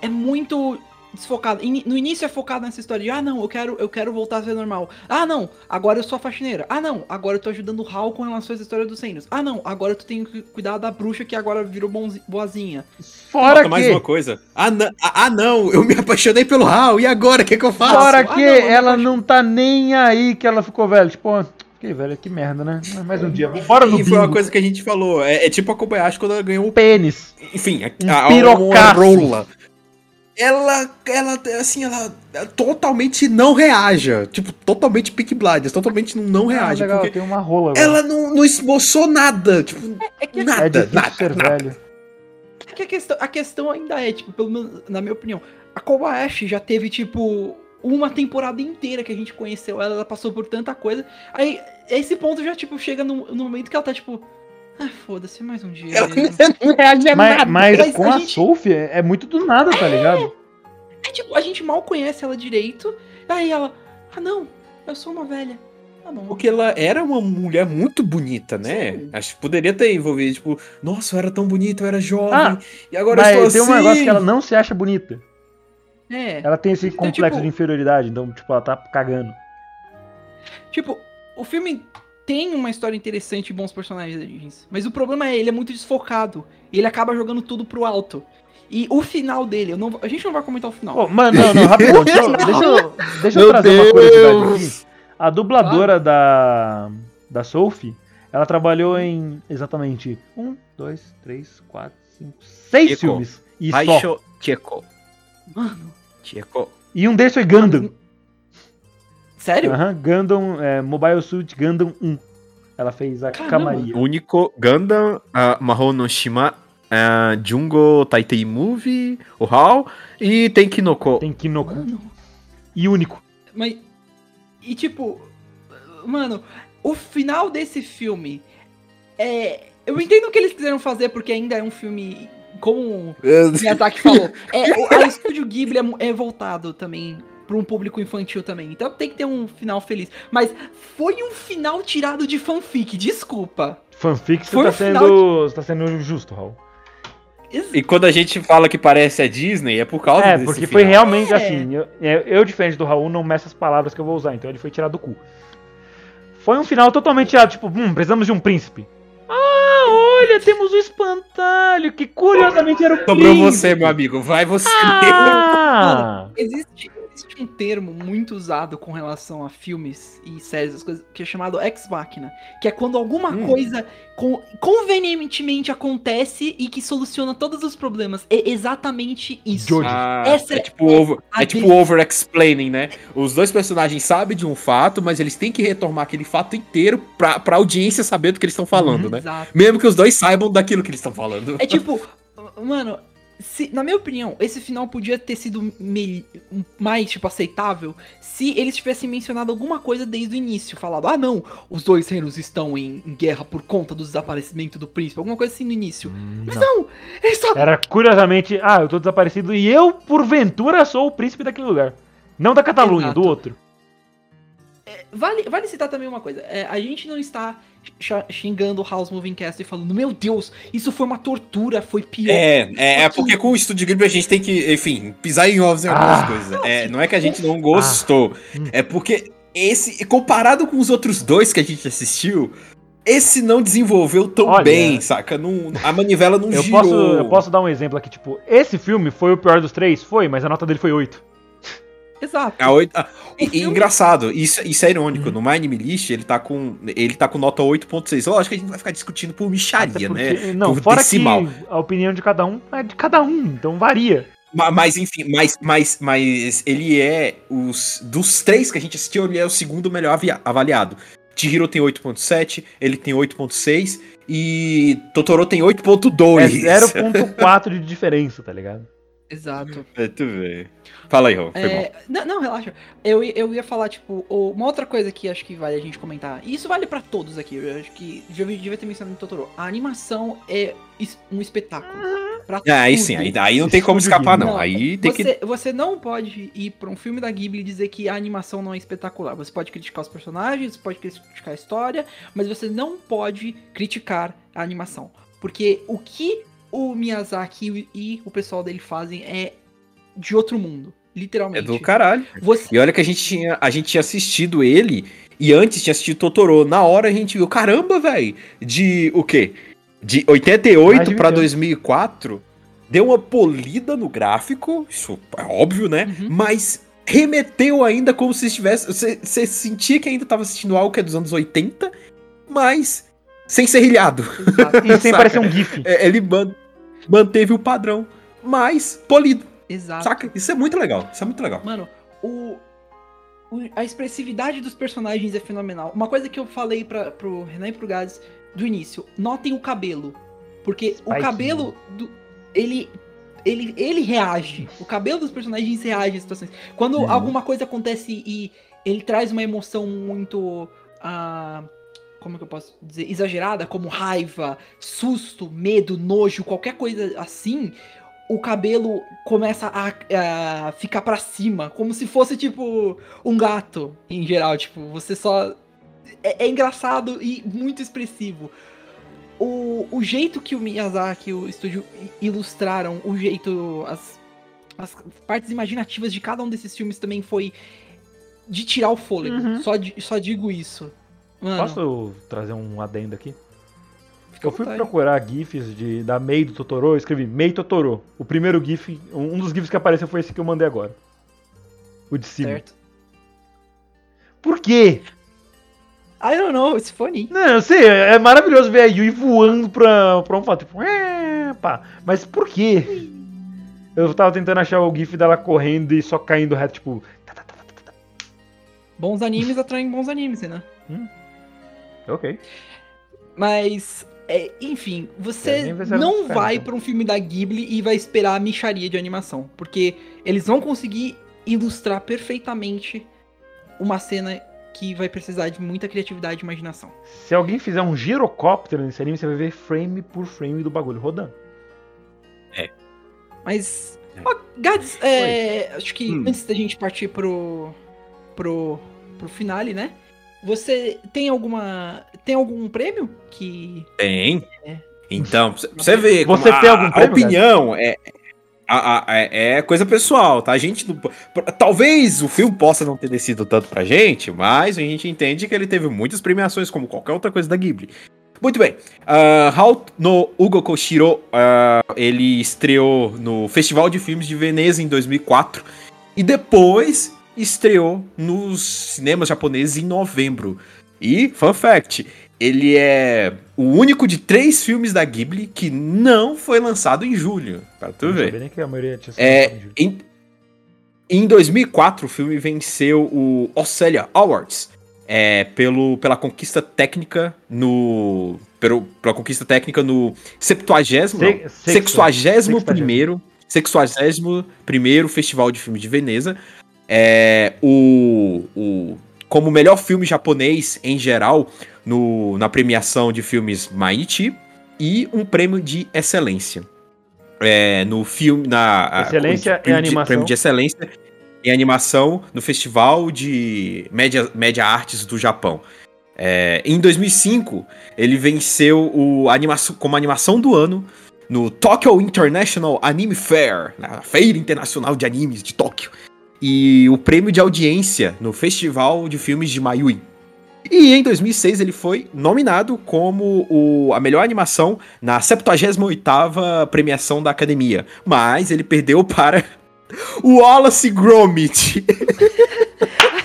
é muito desfocado. Ini- No início é focado nessa história de ah não, eu quero, eu quero voltar a ser normal. Ah não, agora eu sou a faxineira. Ah não, agora eu tô ajudando o Hal com relação à história dos reinos. Ah não, agora eu tenho que cuidar da bruxa que agora virou bonzi- boazinha. Fora Falta mais que, uma coisa. Ah, não, ah, não, eu me apaixonei pelo Hal. E agora? O que, que eu faço? fora Ah, que não, ela não tá nem aí que ela ficou velha. Tipo, ó, que velho, que merda, né? Mais um dia. Bora no E foi uma coisa que a gente falou. É, é tipo a Kobayashi quando ela ganhou o Pênis. Enfim, a, Um a, a, rola. Ela, ela, assim, ela, ela totalmente não reaja. Tipo, totalmente Peak Blinders, totalmente não, Ah, reage. legal, porque tem uma rola agora. ela não, não esboçou nada. Tipo, É que, É nada, difícil nada, ser nada. velho. é que a, questão, a questão ainda é, tipo, pelo menos na minha opinião, a Kobayashi já teve, tipo, uma temporada inteira que a gente conheceu ela, ela passou por tanta coisa. Aí, esse ponto já, tipo, chega no, no momento que ela tá, tipo, ah, foda-se, mais um dia. Ela mesmo." não reage a Mas, nada. mas Mas com a a, gente- Sophie é é muito do nada, tá ligado? É tipo, a gente mal conhece ela direito. Aí ela, ah não, eu sou uma velha. Tá bom. Porque ela era uma mulher muito bonita, né? Sim. Acho que poderia ter envolvido, tipo, nossa, eu era tão bonita, eu era jovem, Ah, e agora eu Mas estou tem assim. um negócio que ela não se acha bonita. É. Ela tem esse Então, complexo tipo- de inferioridade, então, tipo, ela tá cagando. Tipo, o filme tem uma história interessante e bons personagens. Mas o problema é, ele é muito desfocado. E ele acaba jogando tudo pro alto. E o final dele, eu não, a gente não vai comentar o final. Pô, mano, não, não, rapidão. Deixa eu, deixa eu, deixa eu trazer uma curiosidade Deus! aqui. A dubladora da, da Sophie, ela trabalhou em exatamente um, dois, três, quatro, cinco, seis filmes. E só. Raisho Tcheko. Mano, Tcheko. E um desses foi Gundam. Sério? Aham, Gundam, é, Mobile Suit Gundam 1. Ela fez a Caramba. Kamaria. Único Gundam, uh, Mahou no Shima, uh, Jungo Taitei Movie, o HAL, e tem Kinoko. Tem Kinoko. Mano, E único. mas. E tipo. Mano, o final desse filme. É. Eu entendo o que eles quiseram fazer, porque ainda é um filme. Como o Miyazaki falou. É, o- a Estúdio Ghibli é, é voltado também para um público infantil também. Então tem que ter um final feliz. Mas foi um final tirado de fanfic, desculpa. Fanfic, você tá final sendo, você tá sendo justo, Raul. E quando a gente fala que parece a Disney, é por causa É, desse porque final. foi realmente É. assim. Eu, eu, eu, diferente do Raul, não meço as palavras que eu vou usar, então ele foi tirado do cu. Foi um final totalmente tirado, tipo, hum, precisamos de um príncipe. Ah, olha, temos o espantalho, que curiosamente era o Sobrou príncipe. você, meu amigo. Vai você Ah! Existe, existe um termo muito usado com relação a filmes e séries, as coisas, que é chamado ex machina, que é quando alguma Hum. coisa con- convenientemente acontece e que soluciona todos os problemas. É exatamente isso. Ah, Essa é é tipo over, é tipo over-explaining, né? Os dois personagens sabem de um fato, mas eles têm que retomar aquele fato inteiro pra, pra audiência saber do que eles estão falando, né? Exato. Mesmo que os dois saibam daquilo que eles estão falando. É tipo, mano, se- na minha opinião, esse final podia ter sido me- mais, tipo, aceitável se eles tivessem mencionado alguma coisa desde o início. Falado, ah, não, os dois reinos estão em, em guerra por conta do desaparecimento do príncipe. Alguma coisa assim no início. Mas não, eles só... Era curiosamente, ah, eu tô desaparecido e eu, porventura, sou o príncipe daquele lugar. Não da Catalunha, Exato. do outro. Vale, vale citar também uma coisa. é, a gente não está xingando o House Moving Cast e falando, meu Deus, isso foi uma tortura, foi pior. É, é, é porque com o Estúdio Ghibli a gente tem que, enfim, pisar em ovos em algumas Ah. coisas. É, não é que a gente não gostou, Hum. é porque esse, comparado com os outros dois que a gente assistiu, esse não desenvolveu tão Olha. bem, saca? Não, a manivela não Eu girou. posso, eu posso dar um exemplo aqui, tipo, esse filme foi o pior dos três? Foi, mas a nota dele foi 8. Exato. A oito- ah, e, filme- engraçado, isso, isso é irônico. Uhum. No My Anime List, ele tá com. Ele tá com nota 8.6. Lógico que a gente vai ficar discutindo por micharia, né? porque- Não, por fora decimal. que a opinião de cada um é de cada um, então varia. Ma- Mas, enfim, mas, mas, mas ele é os. Dos três que a gente assistiu, ele é o segundo melhor avaliado. Chihiro tem 8.7, ele tem 8.6 e Totoro tem 8.2. É 0.4 de diferença, tá ligado? Exato. É, tu vê. Fala aí, Rô. É, não, não, relaxa. Eu, eu ia falar, tipo, uma outra coisa que acho que vale a gente comentar, e isso vale pra todos aqui, eu acho que devia, devia ter mencionado no Totoro. A animação é um espetáculo. Pra Ah, aí sim, aí, aí não tem como escapar, não. Não, Aí tem que. Você, você não pode ir pra um filme da Ghibli e dizer que a animação não é espetacular. Você pode criticar os personagens, você pode criticar a história, mas você não pode criticar a animação. Porque o que o Miyazaki e o pessoal dele fazem é de outro mundo. É Literalmente. do caralho. Você, E olha que a gente tinha, a gente tinha assistido ele e antes tinha assistido Totoro. Na hora a gente viu, caramba, velho, de o quê? De Mais 88 de pra 20 anos. 2004, deu uma polida no gráfico, isso é óbvio, né? Uhum. Mas remeteu ainda como se estivesse, você, você sentia que ainda tava assistindo algo que é dos anos 80, mas sem serrilhado. Exato. E sem parecer um GIF. É, Ele man- manteve o padrão, mas polido, Exato. saca? Isso é muito legal, isso é muito legal. Mano, o, o- a expressividade dos personagens é fenomenal. Uma coisa que eu falei pra, pro Renan e pro Gades do início, notem o cabelo. Porque o Spike. cabelo do. Ele. Ele, ele reage. O cabelo dos personagens reage às situações. Quando Uhum. alguma coisa acontece e ele traz uma emoção muito. ah, como que eu posso dizer? Exagerada, como raiva, susto, medo, nojo, qualquer coisa assim o cabelo começa a, a ficar pra cima, como se fosse tipo um gato em geral, tipo, você só é, é engraçado e muito expressivo. O, o jeito que o Miyazaki e o estúdio ilustraram, o jeito as, as partes imaginativas de cada um desses filmes também foi de tirar o fôlego. Uhum. Só, só digo isso. Mano, Posso trazer um adendo aqui? fica Eu fui vontade. procurar GIFs de, da Mei do Totoro, eu escrevi Mei Totoro. O primeiro GIF, um dos GIFs que apareceu foi esse que eu mandei agora. O de cima. certo. Por quê? I don't know, it's funny. Não, eu sei, é maravilhoso ver a Yui voando pra, pra um fato, tipo, "É, pá. Mas por quê? Eu tava tentando achar o GIF dela correndo e só caindo reto, tipo. Bons animes atraem bons animes, né? tá. Ok. Mas, é, enfim, É, você não vai pra um filme da Ghibli e vai esperar a micharia de animação. Porque eles vão conseguir ilustrar perfeitamente uma cena que vai precisar de muita criatividade e imaginação. Se alguém fizer um girocóptero nesse anime, você vai ver frame por frame do bagulho rodando. Mas, É. ó, Gads, é, acho que Hum. antes da gente partir pro, pro, pro finale, né? Você tem alguma. Tem algum prêmio que. Tem. É. Então, pra você ver. Você tem a, algum a prêmio, opinião é, a- a- é, é coisa pessoal, tá? A gente talvez o filme possa não ter descido tanto pra gente, mas a gente entende que ele teve muitas premiações, como qualquer outra coisa da Ghibli. Muito bem. Uh, How no Ugo Koshiro, ah, ele estreou no Festival de Filmes de Veneza em 2004. E depois estreou nos cinemas japoneses em novembro. E, fun fact, ele é o único de três filmes da Ghibli que não foi lançado em julho. Pra tu ver. nem que a maioria tinha sido É, em em, em 2004, o filme venceu o Ocelia Awards é, pelo, pela conquista técnica no. Pelo, pela conquista técnica no 70 Se- sexto- 61 primeiro 61 primeiro Festival de Filmes de Veneza. É, o, o, como melhor filme japonês em geral no, na premiação de filmes Mainichi e um prêmio de excelência. É, no filme. Na, a- Excelência o prêmio em de- animação. Prêmio de excelência em animação no Festival de Média, Média Artes do Japão. É, em 2005, ele venceu o animação, como animação do ano no Tokyo International Anime Fair, na Feira Internacional de Animes de Tóquio. E o prêmio de audiência no Festival de Filmes de Mayui. E em 2006 ele foi nominado como o, a melhor animação na 78ª premiação da Academia. Mas ele perdeu para o Wallace Gromit.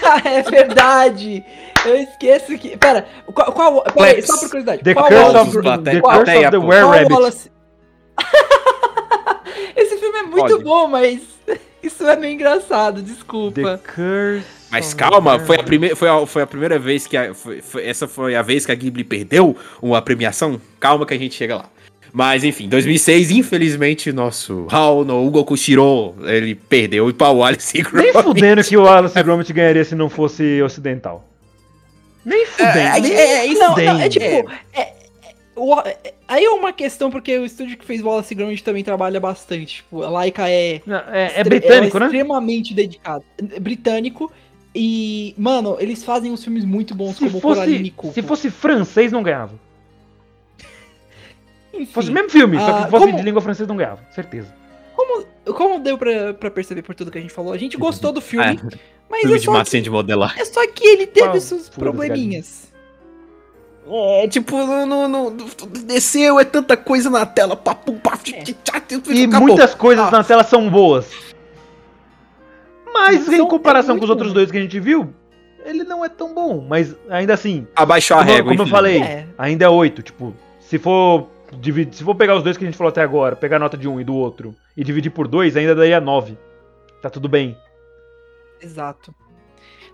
Ah, é verdade! Eu esqueço que. Pera, qual. qual pera aí, só por curiosidade. The qual Curse Wallace of, Wallace- the Qual- Curse of the qual Were Qual Rabbit. Wallace- Esse filme é muito Pode. bom, mas isso é meio engraçado, The desculpa. Curse Mas calma, foi a, Were primeira, foi, a, foi a primeira vez que a, foi- foi- essa foi a vez que a Ghibli perdeu uma premiação. Calma que a gente chega lá. Mas enfim, 2006, infelizmente, nosso Hao no Hugo Kushiro, ele perdeu para o Wallace Nem Gromit. fudendo que o Wallace Gromit ganharia se não fosse ocidental. Nem fudendo. É, nem é, é, não, não, é tipo. é- é- o- é- aí é uma questão, porque o estúdio que fez Wallace Gromit também trabalha bastante. Tipo, a Laika é. Não, é, é britânico, é né? extremamente dedicado. É Britânico. E, mano, eles fazem uns filmes muito bons, Se como Coraline fosse, e Cuco. se fosse francês, não ganhava. Enfim, Se fosse o mesmo filme, só Ah, que fosse como- de língua francesa, não ganhava. Certeza. como, como deu pra, pra perceber por tudo que a gente falou, a gente gostou do filme, É, mas filme é de só, massinha de modelar. é só que ele teve Ah, seus probleminhas. É, tipo, não, não, não- desceu, é tanta coisa na tela, papo, papo, É. E acabou. muitas coisas Ah. na tela são boas. Mas em comparação é com os outros bom. dois que a gente viu, ele não é tão bom. Mas ainda assim, Abaixou a como, régua, como eu falei, É. ainda é 8. Tipo, se for, dividir, se for pegar os dois que a gente falou até agora, pegar a nota de um e do outro e dividir por dois, ainda daria 9. Tá tudo bem. Exato.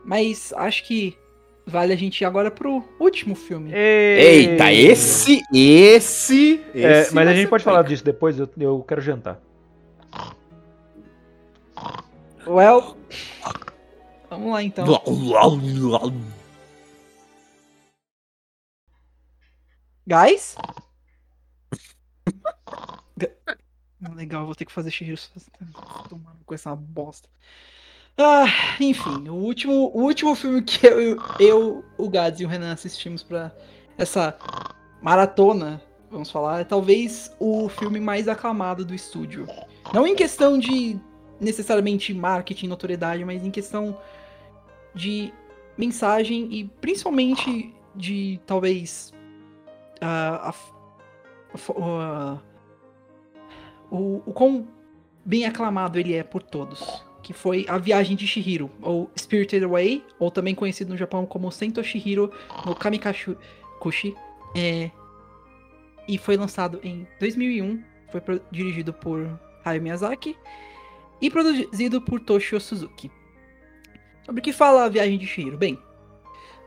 Mas acho que vale a gente ir agora pro último filme. Eita, esse, esse, É, esse mas a gente pode falar disso depois, eu, eu quero jantar. Well. Vamos lá então. Guys? Ga- Legal, vou ter que fazer Shihiro tomando com essa bosta. Ah, enfim, o último, o último filme que eu, eu, o Gads e o Renan assistimos pra essa maratona, vamos falar, é talvez o filme mais aclamado do estúdio. Não em questão de necessariamente marketing, notoriedade, mas em questão de mensagem e principalmente de talvez ah, a ah, o, o quão bem aclamado ele é por todos, que foi A Viagem de Shihiro, ou Spirited Away, ou também conhecido no Japão como Sento Shihiro no Kamikaze Kushi, é, e foi lançado em 2001, foi dirigido por Hayao Miyazaki e produzido por Toshio Suzuki. Sobre o que fala a viagem de Shihiro? Bem,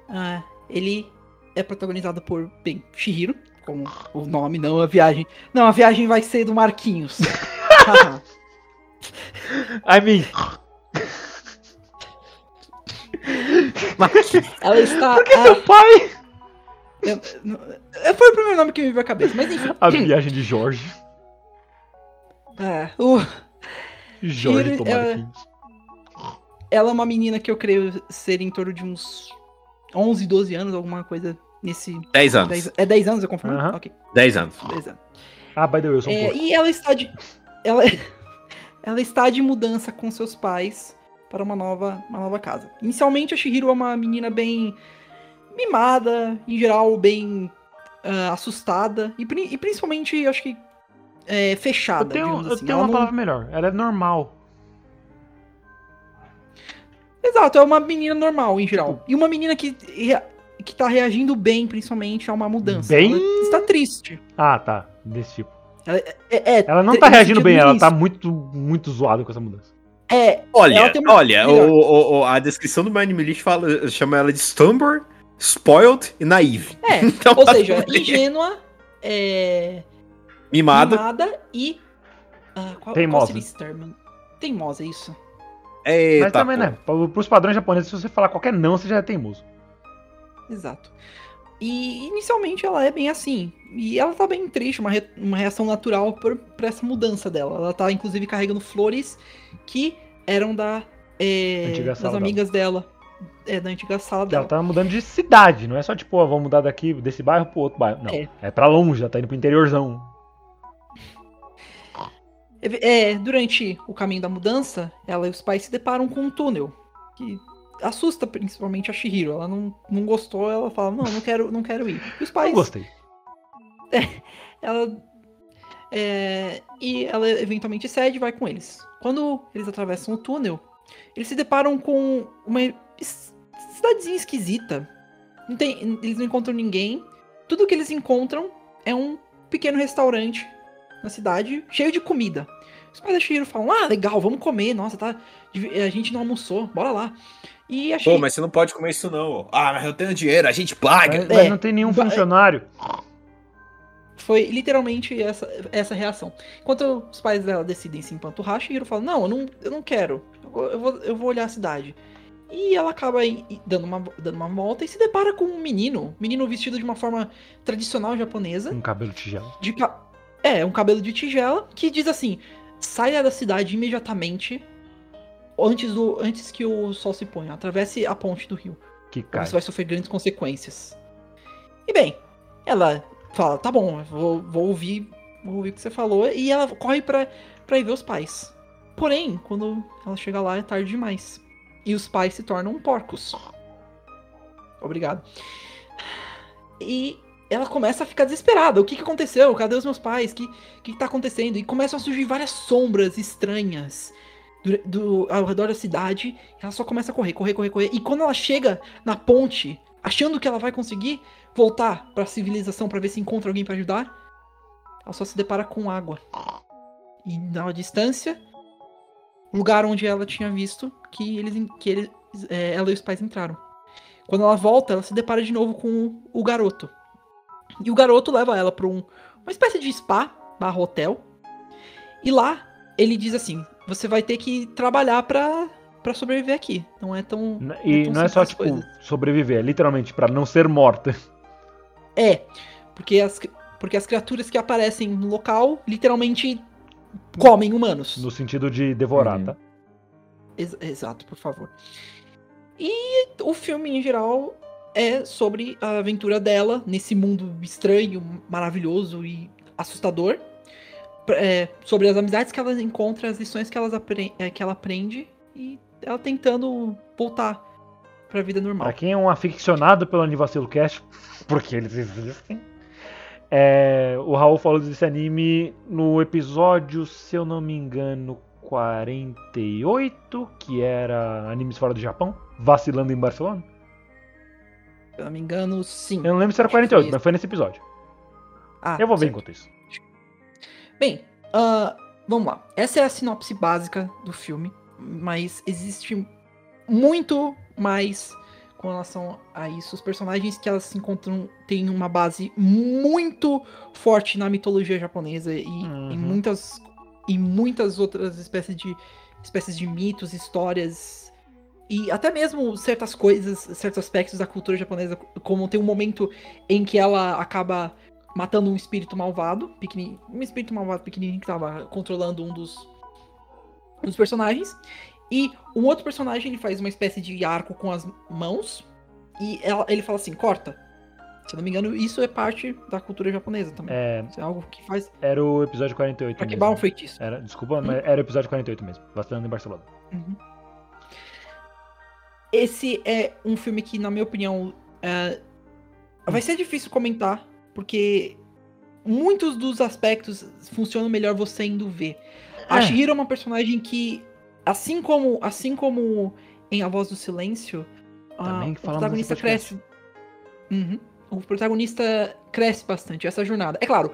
ah, ele é protagonizado por, bem, Shihiro, como o nome, não a viagem. Não, a viagem vai ser do Marquinhos. I mean, Ela está. por que seu pai? eu- é, foi o primeiro nome que me veio à cabeça, mas enfim. A viagem de Jorge. É, o- Jorge Ele, Tomarquinhos. ela é uma menina que eu creio ser em torno de uns 11, 12 anos, alguma coisa nesse. 10 anos. 10 é 10 anos, eu confirmo? Aham. Ok, 10 anos. 10 anos. Ah, by the way, eu sou um É, e ela está de. Ela, ela está de mudança com seus pais para uma nova, uma nova casa. Inicialmente, a Shihiro é uma menina bem mimada, em geral, bem ah, assustada. E, pri- e principalmente, acho que é, Eu fechada. tenho, digamos eu assim. tenho Ela uma não- palavra melhor. Ela é normal. Exato, é uma menina normal em geral. E uma menina que, que tá reagindo bem, principalmente, a uma mudança. Bem? Ela está triste. Ah, tá. Desse tipo. É, é, Ela não tá reagindo bem, ela tá muito, muito zoada com essa mudança. É, Olha, Ela olha, o, o- o- a descrição do Mind Millie fala, chama ela de Stumber, Spoiled e Naive. é. Então, Ou seja, ingênua, é, Mimada. mimada e. ah, qual, Teimosa. Qual seria esse termo? Teimosa, isso. Eita, Mas também, pô. né? Pro- Pros padrões japoneses, se você falar qualquer não, você já é teimoso. Exato. E inicialmente ela é bem assim. E ela tá bem triste, uma, re- uma reação natural por, por essa mudança dela. Ela tá inclusive carregando flores que eram da é, das amigas dela. É, da antiga sala dela. Ela tá mudando de cidade, não é só tipo, ó, vamos mudar daqui, desse bairro pro outro bairro. Não, É. é, pra longe, ela tá indo pro interiorzão. É, durante o caminho da mudança, ela e os pais se deparam com um túnel. Que assusta principalmente a Shihiro. Ela não, não gostou, ela fala, não, não quero, não quero ir. E os pais. Eu gostei. ela. é, e ela eventualmente cede e vai com eles. Quando eles atravessam o túnel, eles se deparam com uma cidadezinha esquisita. Não tem, eles não encontram ninguém. Tudo que eles encontram é um pequeno restaurante na cidade, cheio de comida. Os pais da Shihiro falam: Ah, legal, vamos comer. Nossa, tá. A gente não almoçou, bora lá. E a Pô, mas você não pode comer isso não. Ah, mas eu tenho dinheiro, a gente paga. Mas, mas É. não tem nenhum funcionário. Foi literalmente essa, essa reação. Enquanto os pais dela decidem se empanturrar, Shihiro fala, não, eu não, eu não quero. Eu vou, eu, vou, eu vou olhar a cidade. E ela acaba dando uma, dando uma volta e se depara com um menino. Um menino vestido de uma forma tradicional japonesa. Um cabelo tigela. De. É, um cabelo de tigela, que diz assim, saia da cidade imediatamente, antes, do, antes que o sol se ponha. Atravesse a ponte do rio. Que cara. você vai sofrer grandes consequências. E bem, ela fala, tá bom, vou, vou ouvir, vou ouvir o que você falou, e ela corre pra, pra ir ver os pais. Porém, quando ela chega lá é tarde demais. E os pais se tornam porcos. Obrigado. E ela começa a ficar desesperada. O que, que aconteceu? Cadê os meus pais? O que, que, que tá acontecendo? E começam a surgir várias sombras estranhas do, ao redor da cidade. Ela só começa a correr, correr, correr, correr. E quando ela chega na ponte, achando que ela vai conseguir voltar pra civilização pra ver se encontra alguém pra ajudar, ela só se depara com água. E na distância, lugar onde ela tinha visto que eles, que eles, é, ela e os pais entraram. Quando ela volta, ela se depara de novo com o garoto. E o garoto leva ela pra um, uma espécie de spa barra hotel. E lá ele diz assim: você vai ter que trabalhar pra, pra sobreviver aqui. Não é tão. E tão não é só, tipo, as coisas. sobreviver, é literalmente pra não ser morta. É, porque as, porque as criaturas que aparecem no local literalmente comem humanos. No sentido de devorar, Uhum. tá? Ex- exato, por favor. E o filme, em geral, é sobre a aventura dela nesse mundo estranho, maravilhoso e assustador. É, sobre as amizades que ela encontra, as lições que, elas apre- é, que ela aprende e ela tentando voltar pra vida normal. Pra quem é um aficionado pelo Anivacilo Cast, porque eles existem, é, o Raul falou desse anime no episódio, se eu não me engano, 48, que era Animes Fora do Japão, vacilando em Barcelona. Se eu não me engano, sim. Eu não lembro se era Acho que foi 48, isso. mas foi nesse episódio. Ah, Eu vou ver certo. enquanto isso. Bem, ah, vamos lá. Essa é a sinopse básica do filme, mas existe muito mais com relação a isso. Os personagens que elas se encontram têm uma base muito forte na mitologia japonesa e Uhum. em muitas e muitas outras espécies de espécies de mitos, histórias e até mesmo certas coisas, certos aspectos da cultura japonesa, como tem um momento em que ela acaba matando um espírito malvado, pequeni- um espírito malvado pequenininho que tava controlando um dos, dos personagens. E um outro personagem ele faz uma espécie de arco com as mãos e ela- ele fala assim, corta. Se eu não me engano, isso é parte da cultura japonesa também. É, Isso é algo que faz era o episódio 48 pra quebrar um feitiço. Era, desculpa, mas era o episódio 48 mesmo, vacilando em Barcelona. Uhum. Esse é um filme que, na minha opinião, é, vai ser difícil comentar, porque muitos dos aspectos funcionam melhor você indo ver. A É. Shihiro é uma personagem que, assim como, assim como em A Voz do Silêncio, Também o protagonista cresce. Uhum. O protagonista cresce bastante essa jornada. É claro,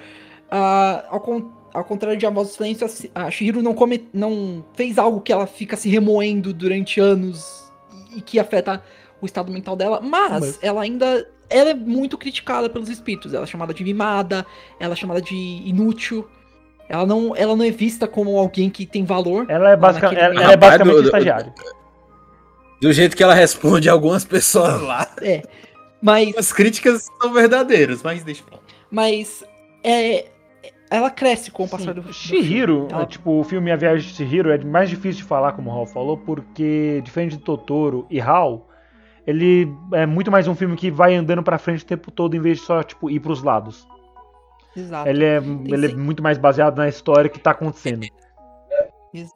ah, ao, con- ao contrário de A Voz do Silêncio, a a Shihiro não, come- não fez algo que ela fica se remoendo durante anos e que afeta o estado mental dela, mas, Mas- ela ainda ela é muito criticada pelos espíritos. Ela é chamada de mimada, ela é chamada de inútil. Ela não, ela não é vista como alguém que tem valor. Ela é, naquele ela, ela é basicamente do- estagiário. Do jeito que ela responde algumas pessoas lá, É. Mas as críticas são verdadeiras, mas deixa pra lá. Mas é, ela cresce com o passar do, do Shihiro, filme. Ela- é, tipo, o filme A Viagem de Shihiro é mais difícil de falar, como o Raul falou, porque, diferente de Totoro e Hal, ele é muito mais um filme que vai andando pra frente o tempo todo, em vez de só, tipo, ir pros lados. Exato. Ele é, ele é muito mais baseado na história que tá acontecendo.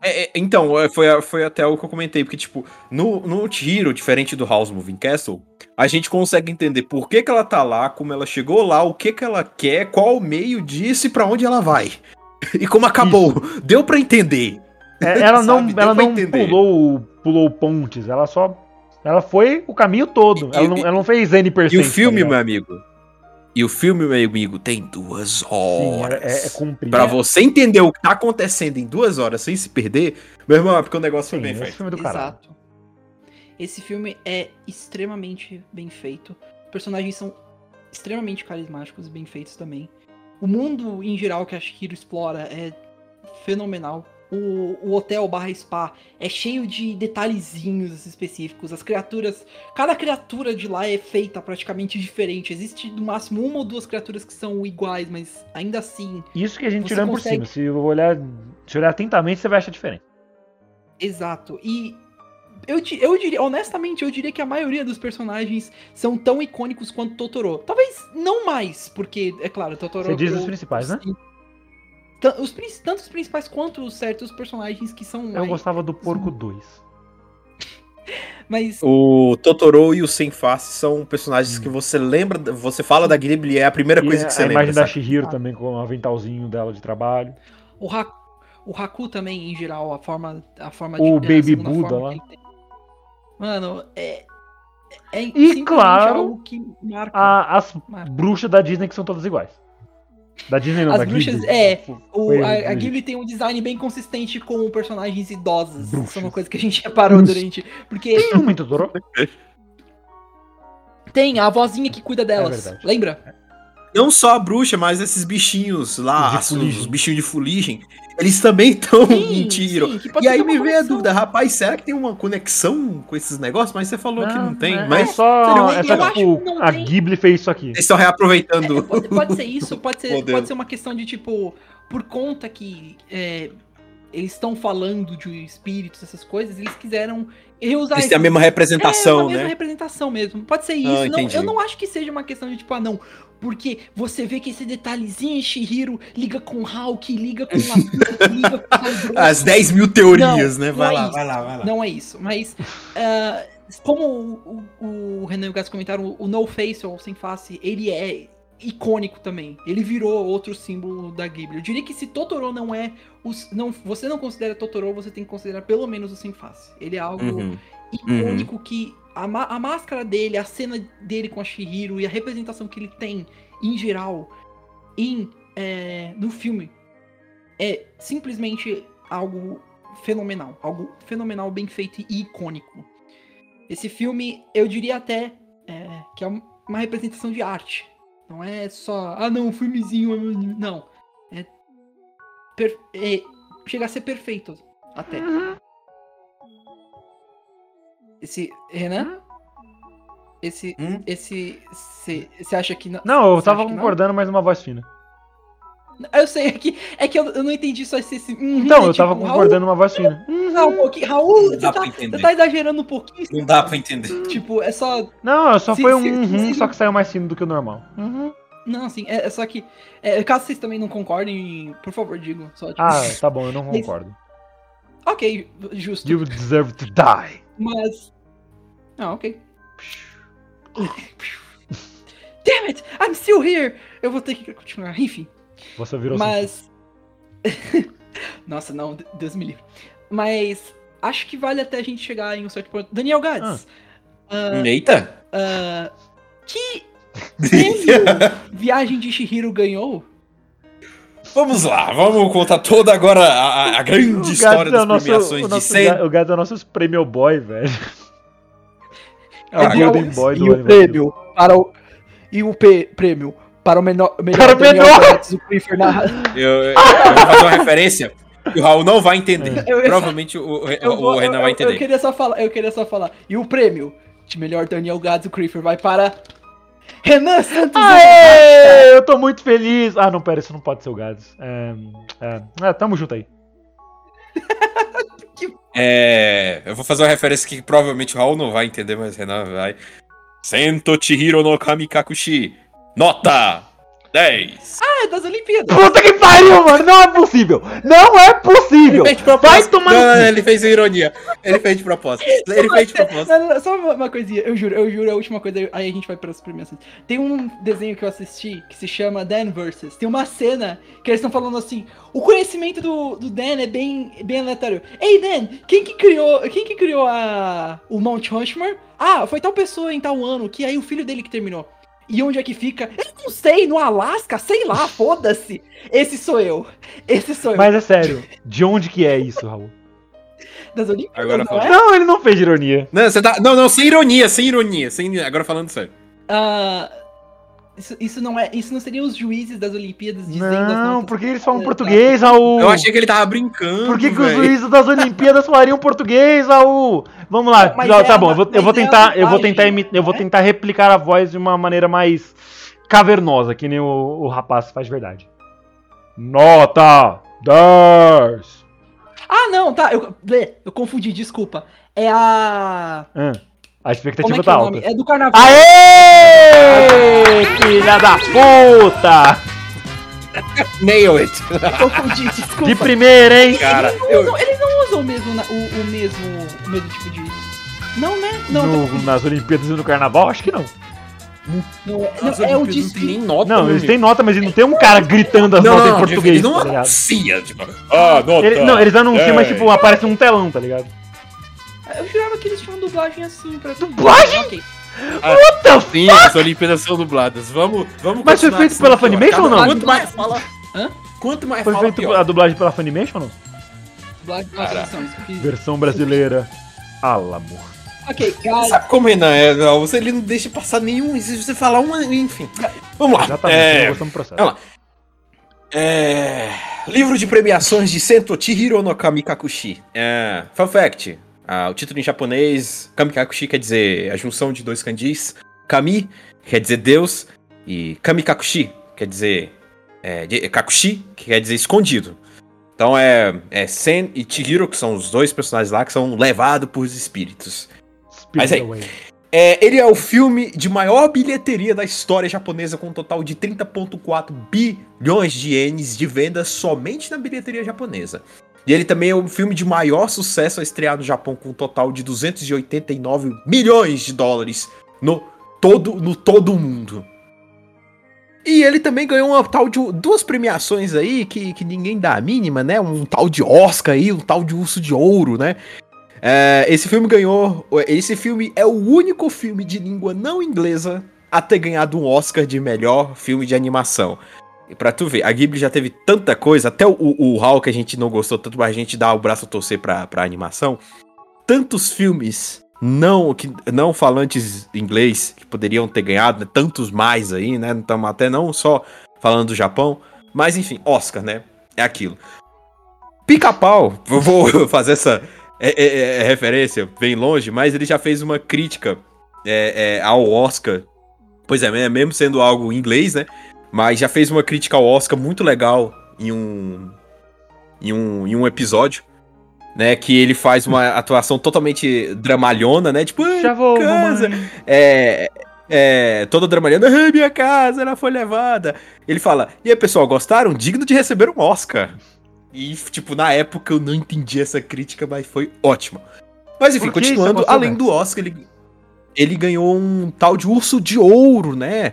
É, é, então, é, foi, foi até o que eu comentei, porque, tipo, no, no Hiro, diferente do House Moving Castle, a gente consegue entender por que, que ela tá lá, como ela chegou lá, o que, que ela quer, qual o meio disso e pra onde ela vai. E como acabou. Deu pra entender. É, ela não, ela pra não entender. pulou, pulou pontes, ela só. Ela foi o caminho todo. E- ela, e- não, ela não fez N%. E o filme, tá meu amigo? E o filme, meu amigo, tem duas Sim, horas. é, é, é comprido. Pra você entender o que tá acontecendo em duas horas sem se perder, meu irmão, é porque o negócio foi Sim, bem esse feito. filme é do caralho. Exato. Esse filme é extremamente bem feito. Os personagens são extremamente carismáticos e bem feitos também. O mundo em geral que a Shihiro explora é fenomenal. O, o hotel barra spa é cheio de detalhezinhos específicos. As criaturas. Cada criatura de lá é feita praticamente diferente. Existe no máximo uma ou duas criaturas que são iguais, mas ainda assim. Isso que a gente olhando consegue- por cima. Se eu olhar, se olhar atentamente, você vai achar diferente. Exato. E eu, eu diria, honestamente, eu diria que a maioria dos personagens são tão icônicos quanto Totoro. Talvez não mais, porque, é claro, Totoro. Você diz eu- os principais, né? sim. Os, tanto os principais quanto os certos personagens que são Eu mais. gostava do Porco 2. Mas O Totoro e o Sem Face são personagens que você lembra, você fala da Ghibli e é a primeira E coisa a, que você a lembra. imagem da sabe? Shihiro também com o aventalzinho dela de trabalho. o, Ha- o Haku também, em geral, a forma, a forma O a Baby segunda Buda lá. Mano, é. É E, claro, algo que marca. A- as Marca. bruxas da Disney que são todas iguais. Da Disney não, As da bruxas- Ghibli. é, O, a, a. Ghibli tem um design bem consistente com personagens idosos. Bruxas. Isso é uma coisa que a gente reparou Bruxas. durante. Porque Tem uma em Totoro? tem a vozinha que cuida delas. verdade. lembra? Não só a bruxa, mas esses bichinhos lá, os bichinhos de fuligem, eles também estão tiro. sim, E aí me veio a dúvida, rapaz, será que tem uma conexão com esses negócios? Mas você falou que não tem. é, mas é só, é só tipo, não a. Ghibli fez isso aqui. vocês estão reaproveitando. É, pode, pode ser isso, pode ser, pode ser uma questão de tipo, por conta que é, eles estão falando de espíritos, essas coisas, eles quiseram reusar Eles têm a mesma É, representação, uma mesma né? representação mesmo. Pode ser Ah, isso. não, entendi. eu não acho que seja uma questão de tipo, ah, não. Porque você vê que esse detalhezinho Shihiro liga com Hulk, liga com a liga com. As 10 mil teorias, Não, né? Vai é lá, isso. vai lá, vai lá. Não é isso. Mas ah, como o, o, o Renan e o Gas comentaram, o No Face ou Sem Face, ele é icônico também. Ele virou outro símbolo da Ghibli. Eu diria que se Totoro não é. Os, não, você não considera Totoro, você tem que considerar pelo menos o Sem Face. Ele é algo Uhum. icônico que a, a máscara dele, a cena dele com a Shihiro e a representação que ele tem em geral em, é, no filme é simplesmente algo fenomenal. Algo fenomenal, bem feito e icônico. Esse filme, eu diria até é, que é um- uma representação de arte. Não é só, ah não, um filmezinho, não. É, per- é- chega a ser perfeito até. Esse. Renan? Esse. Hum? Esse. Você acha que não. Não, eu tava que concordando, mas uma voz fina. Eu sei, é que, é que eu, eu não entendi só esse. esse uhum, Então, é eu tava tipo, concordando uma voz fina. Raul, um pouquinho- Raul, Não você tá, você tá exagerando um pouquinho. Não dá pra entender. Tipo, é só. Não, só Se- foi um se- uhum, se- só que saiu mais fino do que o normal. Uhum. Não, assim, é, é só que. é, caso vocês também não concordem, por favor, digam. Só, tipo, Ah, tá bom, eu não concordo. Ok, justo. You deserve to die. Mas. Ah, ok. Damn it! I'm still here! Eu vou ter que continuar. Enfim. Você virou. Mas. Nossa, não, Deus me livre. Mas acho que vale até a gente chegar em um certo ponto. Daniel Gads, ah, Eita! ah, que prêmio Viagem de Shihiro ganhou? Vamos lá, vamos contar toda agora a, a- grande história é das o nosso, premiações o de nosso, 100. ga- O gato é o nosso prêmio boy, velho. É o Ah, Golden Deus. Boy do E o Animal prêmio para o. E o P- prêmio para o menor, melhor Para o Daniel menor! O Eu, eu- eu vou fazer uma referência que o Raul não vai entender. Eu- eu- Provavelmente o, o, Eu, o vou- Renan eu- vai eu- entender. eu queria só falar, eu queria só falar. E o prêmio de melhor Daniel Gads, o Creeper, vai para Renan Santos. Aê! Eu tô muito feliz. Ah, não, pera, isso não pode ser o Gads. É, é, é, tamo junto aí. É, eu vou fazer uma referência que provavelmente o Raul não vai entender, mas o Renan vai. Sento Chihiro no Kamikakushi. Nota 10. Ah, é das Olimpíadas. Puta que pariu, mano! Não é possível! Não é possível! Ele fez de propósito. Vai tomar Não, cu. ele fez ironia. Ele fez de propósito. Ele fez de propósito. Não, não, não, só uma, coisinha, eu juro, eu juro, a última coisa, aí a gente vai para as premiações. Tem um desenho que eu assisti que se chama Dan vs. Tem uma cena que eles estão falando assim: o conhecimento do, do Dan é bem, bem aleatório. Ei, Dan, quem que criou, quem que criou a, o Mount Rushmore? Ah, foi tal pessoa em tal ano, que aí o filho dele que terminou. E onde é que fica? Eu não sei, no Alasca, sei lá, foda-se. Esse sou eu. Esse sou eu. Mas é sério, de onde que é isso, Raul? Das Olimpíadas, Agora não é? Não, ele não fez ironia. Não, você tá. Não, não, sem ironia, sem ironia. Sem... Agora falando sério. Ah, isso, isso não é, isso não seria os juízes das Olimpíadas dizendo as Não, porque eles falam É, português, Raul. Eu achei que ele tava brincando. Por que, que os juízes das Olimpíadas falariam português, Raul? Vamos lá, Mas tá, é bom, eu vou, eu vou é tentar, eu vou tentar, imi- eu vou né? tentar replicar a voz de uma maneira mais cavernosa, que nem o, o rapaz faz de verdade. Nota 10. Ah, não, tá. Eu, eu confundi, desculpa. É a. Hum, a Como expectativa é que é tá o alta. nome? É do carnaval. Aê! Filha da puta! Nail it. Confundi, desculpa. De primeira, hein? Cara, Eles não, eu, usam, eles não usam o mesmo, na- o, o mesmo, o mesmo tipo de. Não, né? Não, No- nas Olimpíadas e no Carnaval, acho que não. não, é, não, é o Olimpíadas não tem desfile. nem nota. Não, eles têm nota, mas não tem um cara gritando as Não, notas não, em português, eles não tá ligado? anuncia, tipo, ah, nota. Ele- não, eles anunciam, mas 10. tipo, aparece num telão, tá ligado? Eu jurava que eles tinham dublagem assim pra. Dublagem? Ok. What the Sim, as Olimpíadas são dubladas. Vamos, vamos Mas foi feito assim, pela. Funimation ou não? Quanto mais fala... Hã? Quanto mais Foi fala, feito pior. a dublagem pela Funimation ou não? Dublagem fiz. Versão brasileira. Alamo. Ok, cara. Sabe como Renan é? Não, Você ele não deixa passar nenhum. Se você falar uma. Enfim. Vamos lá. Exatamente, É, gostamos do processo. vamos lá. é, livro de premiações de Sento Chihiro no Kamikakushi. É, fun fact: ah, o título em japonês, Kamikakushi quer dizer a junção de dois kanjis. Kami quer dizer Deus. E Kamikakushi quer dizer. É, de- Kakushi que quer dizer escondido. Então é, é Sen e Chihiro, que são os dois personagens lá que são levados por espíritos. Mas aí, Away. É, ele é o filme de maior bilheteria da história japonesa, com um total de 30,4 bilhões de ienes de vendas somente na bilheteria japonesa. E ele também é o filme de maior sucesso a estrear no Japão, com um total de 289 milhões de dólares no todo, no todo mundo. E ele também ganhou uma tal de duas premiações aí que, que ninguém dá a mínima, né? Um tal de Oscar aí, um tal de Urso de Ouro, né? É, esse filme ganhou. Esse filme é o único filme de língua não inglesa a ter ganhado um Oscar de melhor filme de animação. Pra tu ver, a Ghibli já teve tanta coisa, até o, o, Hal que a gente não gostou tanto, mas a gente dá o braço a torcer pra, pra animação. Tantos filmes não, que, não falantes inglês que poderiam ter ganhado, né? tantos mais aí, né? Estamos até não só falando do Japão, mas enfim, Oscar, né? É aquilo. Pica-pau, vou fazer essa é, é- é referência bem longe, mas ele já fez uma crítica é, é, ao Oscar. Pois é, mesmo sendo algo em inglês, né? Mas já fez uma crítica ao Oscar muito legal em um, em um, em um episódio, né? Que ele faz uma atuação totalmente dramalhona, né? Tipo, "Ah, Já vou, casa, mamãe. é, é, todo dramalhando, ah, minha casa, ela foi levada. Ele fala, e aí, pessoal, gostaram? Digno de receber um Oscar. E, tipo, na época eu não entendi essa crítica, mas foi ótimo. Mas enfim, continuando, além Max? do Oscar, ele, ele ganhou um tal de urso de ouro, né?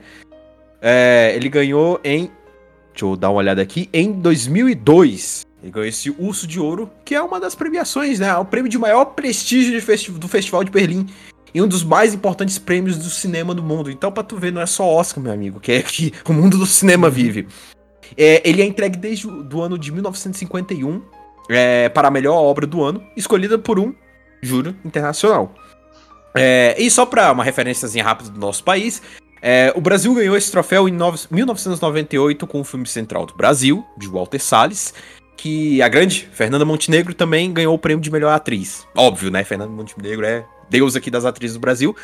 É, ele ganhou em. Deixa eu dar uma olhada aqui. Em 2002. Ele ganhou esse Urso de Ouro, que é uma das premiações, né? É o prêmio de maior prestígio festi- do Festival de Berlim. E um dos mais importantes prêmios do cinema do mundo. Então, pra tu ver, não é só Oscar, meu amigo, que é que o mundo do cinema vive. É, ele é entregue desde o ano de 1951 é, para a melhor obra do ano, escolhida por um júri internacional. É, e só para uma referênciazinha rápida do nosso país, é, o Brasil ganhou esse troféu em nove- 1998 com o filme Central do Brasil, de Walter Salles, que a grande Fernanda Montenegro também ganhou o prêmio de melhor atriz. Óbvio, né? Fernanda Montenegro é deus aqui das atrizes do Brasil.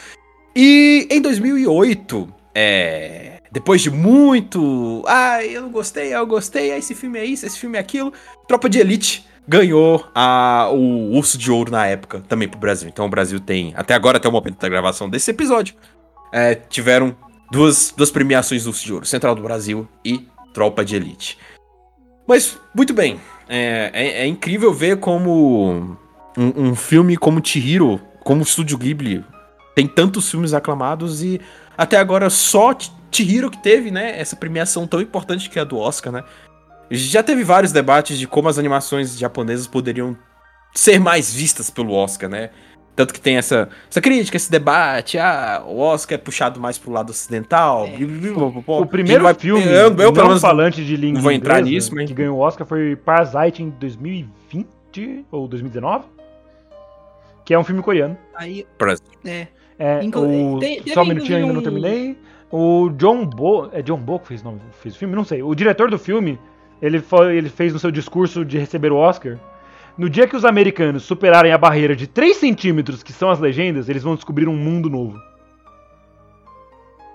E em 2008, é, depois de muito. Ah, eu não gostei, eu gostei, ah, esse filme é isso, esse filme é aquilo. Tropa de Elite ganhou a, o Urso de Ouro na época também pro Brasil. Então o Brasil tem, até agora, até o momento da gravação desse episódio, é, tiveram duas, duas premiações do de Ouro: Central do Brasil e Tropa de Elite. Mas, muito bem. É, é- é incrível ver como um, um filme como Chihiro, como o Estúdio Ghibli, tem tantos filmes aclamados e até agora só Ch- Chihiro que teve, né, essa premiação tão importante que é a do Oscar, né? Já teve vários debates de como as animações japonesas poderiam ser mais vistas pelo Oscar, né? Tanto que tem essa, essa crítica, esse debate, ah, o Oscar é puxado mais pro lado ocidental. É. O primeiro Vai- filme eu, eu, pelo não menos, falante de língua não vou entrar inglesa nisso, mas- que ganhou o Oscar foi Parasite em 2020 ou 2019, que é um filme coreano. Aí, é. É, Inclu- o... tem- Só um minutinho ainda não inclusive terminei. O John Bo... É John Bo que fez, não, fez o filme? Não sei. O diretor do filme, ele, foi, ele fez no seu discurso de receber o Oscar. No dia que os americanos superarem a barreira de 3 centímetros, que são as legendas, eles vão descobrir um mundo novo.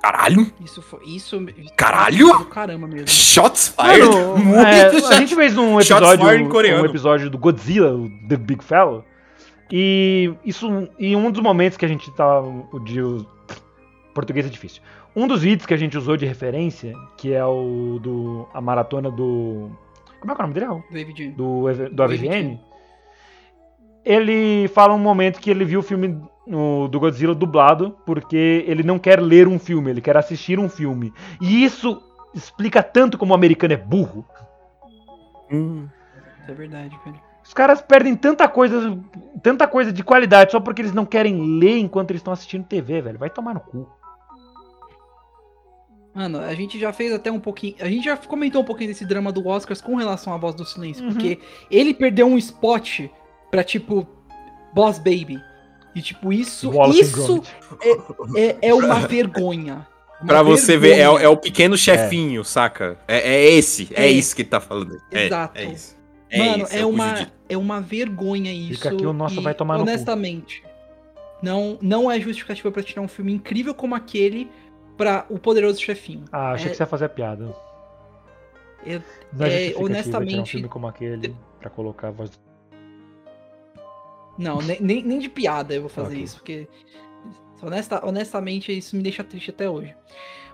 Caralho! Isso foi. Isso. Caralho! Caramba mesmo. Shots fired! Mano, Muito é, a shots- gente fez um Shots episódio, fired em coreano. um episódio do Godzilla, o The Big Fellow. E isso, e um dos momentos que a gente tá, o de o- português é difícil. Um dos vídeos que a gente usou de referência, que é o do a maratona do como é que é o nome dele? David. Do Do AVGN. Ele fala um momento que ele viu o filme no- do Godzilla dublado, porque ele não quer ler um filme, ele quer assistir um filme. E isso explica tanto como o americano é burro. Hum. É verdade, velho. Os caras perdem tanta coisa, tanta coisa de qualidade só porque eles não querem ler enquanto eles estão assistindo TV, velho. Vai tomar no cu. Mano, a gente já fez até um pouquinho. A gente já comentou um pouquinho desse drama do Oscars com relação à voz do silêncio. Uhum. Porque ele perdeu um spot pra, tipo, Boss Baby. E, tipo, isso. Wallace isso Gromit. é, é uma vergonha. Uma Pra você ver, é, vergonha. é o pequeno chefinho, saca? É, é esse, é, É. isso que ele tá falando. É, Exato. É isso. É Mano, isso, é, uma, Judito. é uma vergonha isso. Fica aqui o nosso e, vai tomar no cu. Honestamente, não, não é justificativa pra tirar um filme incrível como aquele pra O Poderoso Chefinho. Ah, achei É- que você ia fazer a piada. Eu- Não é, justificativa tirar um honestamente- filme como aquele pra colocar a voz do... Não, nem, nem, nem de piada eu vou fazer Ok. isso, porque honesta, honestamente isso me deixa triste até hoje.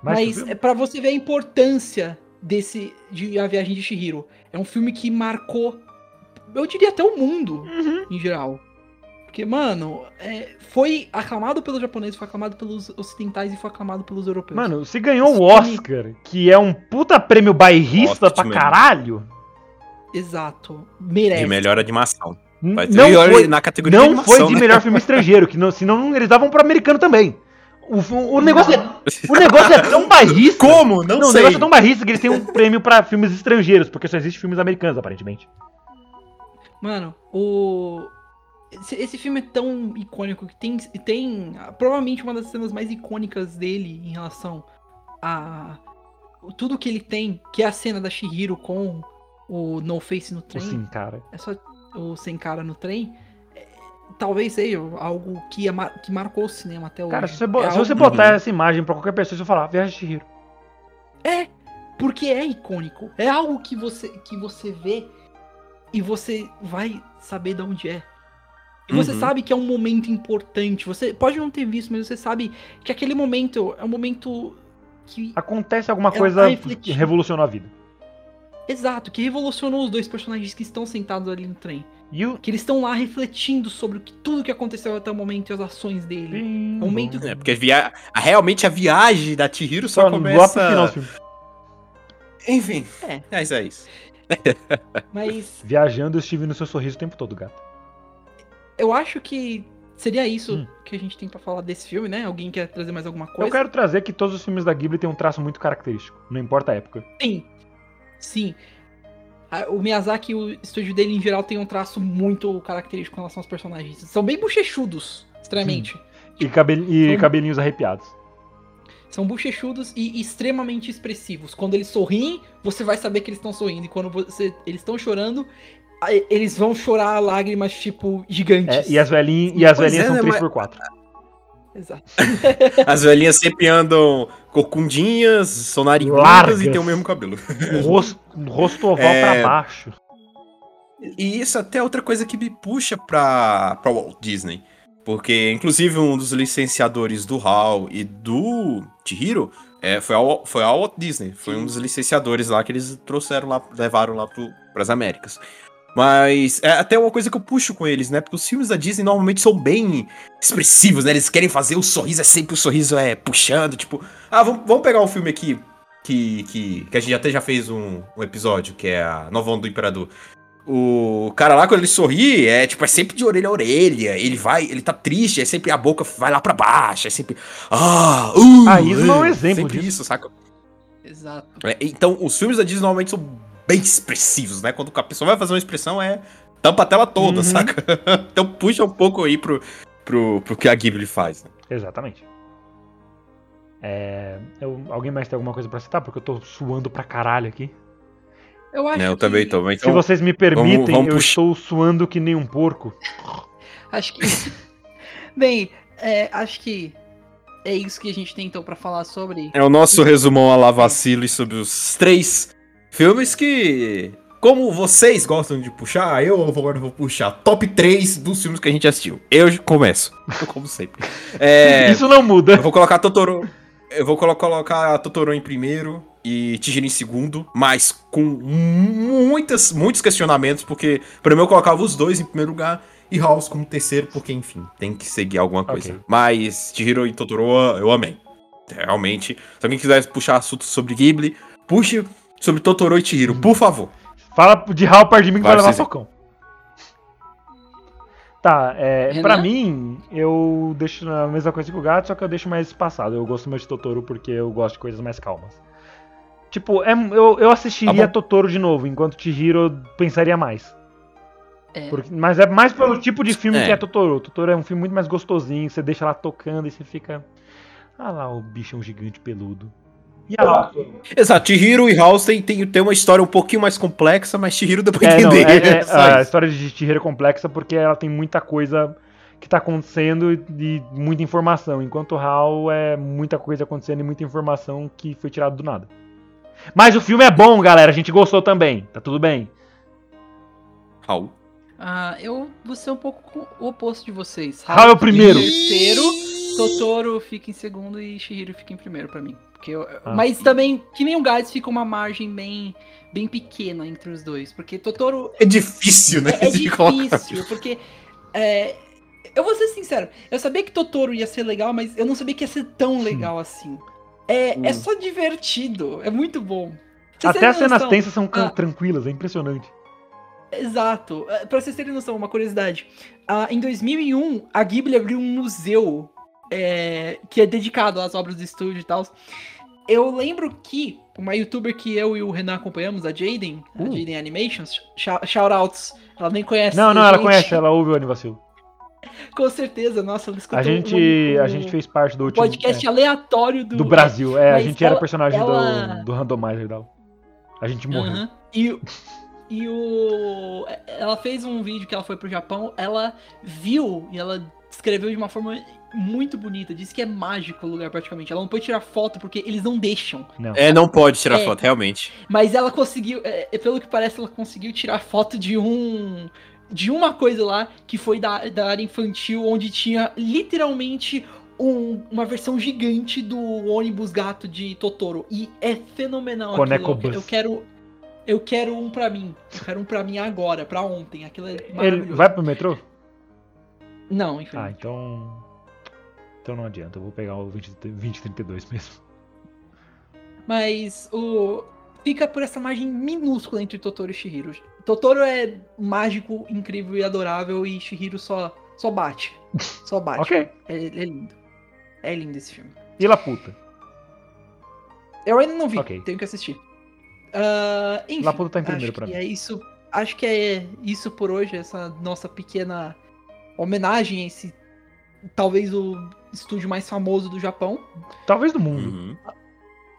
Mas, Mas, é pra você ver a importância desse de A Viagem de Chihiro. É um filme que marcou, eu diria até o mundo Uhum. em geral. Porque, mano, é, foi aclamado pelos japoneses, foi aclamado pelos ocidentais e foi aclamado pelos europeus. Mano, se ganhou o Oscar, que é um puta prêmio bairrista Oscar pra caralho, Exato. Merece. De melhor animação. N- Vai ter não melhor foi, na categoria de não animação, foi de né? melhor filme estrangeiro, que não, senão eles davam pro americano também. O, o negócio, é, o negócio é tão bairrista. Como? Não, Não, o sei. negócio é tão bairrista que eles têm um prêmio pra filmes estrangeiros, porque só existe filmes americanos, aparentemente. Mano, o. Esse, esse filme é tão icônico que tem, tem provavelmente uma das cenas mais icônicas dele em relação a tudo que ele tem, que é a cena da Shihiro com o No Face no trem. Assim, cara. É só o sem cara no trem. é, talvez seja algo que, é mar- que marcou o cinema até hoje. Cara, se você, bo- É se você botar essa imagem pra qualquer pessoa, você falar, Viagem de Chihiro. É, porque é icônico. É algo que você, que você vê e você vai saber de onde é. E você Uhum. sabe que é um momento importante. Você pode não ter visto, mas você sabe que aquele momento é um momento que. Acontece alguma Ela coisa que revolucionou a vida. Exato, que revolucionou os dois personagens que estão sentados ali no trem. O. Que eles estão lá refletindo sobre o que, tudo que aconteceu até o momento e as ações dele. Sim, Momento- bom. É, porque via... a- realmente a viagem da Chihiro só Só começa... final filme. Enfim, É. mas é isso. Mas Viajando, eu estive no seu sorriso o tempo todo, gato. eu acho que seria isso Hum. que a gente tem pra falar desse filme, né? Alguém quer trazer mais alguma coisa? Eu quero trazer que todos os filmes da Ghibli têm um traço muito característico, não importa a época. Sim. Sim. O Miyazaki e o estúdio dele, em geral, tem um traço muito característico com relação aos personagens. São bem bochechudos, extremamente. E, cabel- e Como- cabelinhos arrepiados. São bochechudos e extremamente expressivos. Quando eles sorriem, você vai saber que eles estão sorrindo. E quando você- eles estão chorando, eles vão chorar lágrimas, tipo, gigantes. É, e as velhinhas, e as velhinhas é, são né, 3x4. Exato. As velhinhas sempre andam corcundinhas, são narigudas e tem o mesmo cabelo. O rosto, o rosto oval É. pra baixo. E isso até é outra coisa que me puxa pra, pra Walt Disney. Porque, inclusive, um dos licenciadores do HAL e do Chihiro é, foi, a, Wal- foi a Walt Disney. Foi um dos licenciadores lá que eles trouxeram lá, levaram lá pro, pras Américas. Mas é até uma coisa que eu puxo com eles, né? Porque os filmes da Disney normalmente são bem expressivos, né? Eles querem fazer o sorriso, é sempre o sorriso é puxando, tipo... Ah, vamos, vamos pegar um filme aqui que, que, que a gente até já fez um, um episódio, que é a Nova Onda do Imperador. O cara lá, quando ele sorri, é tipo, é sempre de orelha a orelha. Ele vai, ele tá triste, é sempre a boca vai lá pra baixo, é sempre. Ah, uh, Ah, isso não é um uh", exemplo sempre disso. isso, saca? Exato. É, então, os filmes da Disney normalmente são bem expressivos, né? Quando a pessoa vai fazer uma expressão, é tampa a tela toda, Uhum. saca? então puxa um pouco aí pro, pro, pro que a Ghibli faz, né? Exatamente. É, eu- alguém mais tem alguma coisa pra citar? Porque eu tô suando pra caralho aqui. Eu acho Né, eu que... também tô. mas Se Então, vocês me permitem, vamos- vamos eu puxar. estou suando que nem um porco. Acho que. Bem, é, acho que é isso que a gente tem então pra falar sobre. É o nosso resumão a La Vacilo sobre os três filmes que, como vocês gostam de puxar, eu agora vou puxar top 3 dos filmes que a gente assistiu. Eu começo, como sempre. É, Isso não muda. eu vou colocar Totoro. Eu vou colo- colocar Totoro em primeiro e Chihiro em segundo, mas com muitas, muitos questionamentos, porque pra mim eu colocava os dois em primeiro lugar e House como terceiro, porque enfim, tem que seguir alguma coisa. Ok. Mas Chihiro e Totoro eu amei. Realmente, se alguém quiser puxar assunto sobre Ghibli, puxe sobre Totoro e Chihiro, por favor. Fala de Hal perto de mim que vai Vai, levar socão. Tá, é, Renan? pra mim, eu deixo a mesma coisa que o gato, só que eu deixo mais espaçado. Eu gosto mais de Totoro porque eu gosto de coisas mais calmas. Tipo, é- eu, eu assistiria Tá. Totoro de novo, enquanto Chihiro eu pensaria mais. É. Porque- mas é mais pelo tipo de filme É. que é Totoro. Totoro é um filme muito mais gostosinho, você deixa lá tocando e você fica. Ah lá, o bichão gigante peludo. E a Exato, Chihiro e House tem, tem, tem uma história um pouquinho mais complexa, mas Chihiro dá pra É, não, entender. é- é- só a história de Chihiro é complexa porque ela tem muita coisa que tá acontecendo e, muita informação, enquanto Hal é muita coisa acontecendo e muita informação que foi tirada do nada. Mas o filme é bom, galera, a gente gostou também, tá tudo bem. Raul. Ah, eu vou ser um pouco o oposto de vocês. Hal é o primeiro. Terceiro, Totoro fica em segundo e Shihiro fica em primeiro pra mim. Porque eu- Ah. Mas também, que nem o Gades, fica uma margem bem, bem pequena entre os dois. Porque Totoro É difícil, né? é, é difícil, porque. é, eu vou ser sincero, eu sabia que Totoro ia ser legal, mas eu não sabia que ia ser tão legal assim. É, é só divertido, é muito bom. Vocês Até as cenas tensas são Ah. tranquilas, é impressionante. Exato. É, Pra vocês terem noção, uma curiosidade. Ah, em 2001, a Ghibli abriu um museu é, que é dedicado às obras do estúdio e tal. Eu lembro que uma youtuber que eu e o Renan acompanhamos, a Jaden, a Uh. Jaden Animations, shou- shoutouts, ela nem conhece. Não, não, a ela gente. conhece, ela ouve o Anivacilo. Com certeza, nossa, ela escutou A gente, o- o- a gente fez parte do último podcast é, aleatório do, do Brasil. É, a gente era ela- personagem ela- do, do Randomizer da A gente morreu. Aham. E, o- e o. Ela fez um vídeo que ela foi pro Japão, ela viu e ela descreveu de uma forma muito bonita. Disse que é mágico o lugar praticamente. Ela não pode tirar foto porque eles não deixam. Não. É, não pode tirar É. foto, realmente. Mas ela conseguiu, é, é, pelo que parece, ela conseguiu tirar foto de um. De uma coisa lá que foi da, da área infantil, onde tinha literalmente um- uma versão gigante do ônibus gato de Totoro. E é fenomenal Coneco aquilo. Eu, eu quero. Eu quero um pra mim. Eu quero um pra mim agora, pra ontem. Aquilo é Ele maravilhoso. vai pro metrô? Não, Ah, infelizmente. então. Então não adianta, eu vou pegar o 20, 2032 mesmo. Mas o. fica por essa margem minúscula entre Totoro e Shihiro. Totoro é mágico, incrível e adorável e Shihiro só, só bate. Só bate. Ok. É, é lindo. É lindo esse filme. E La Puta? Eu ainda não vi, Ok. tenho que assistir. Ah, enfim, La Puta tá em primeiro pra mim. é isso. Acho que é isso por hoje, essa nossa pequena homenagem a esse talvez o estúdio mais famoso do Japão. Talvez do mundo. Uhum.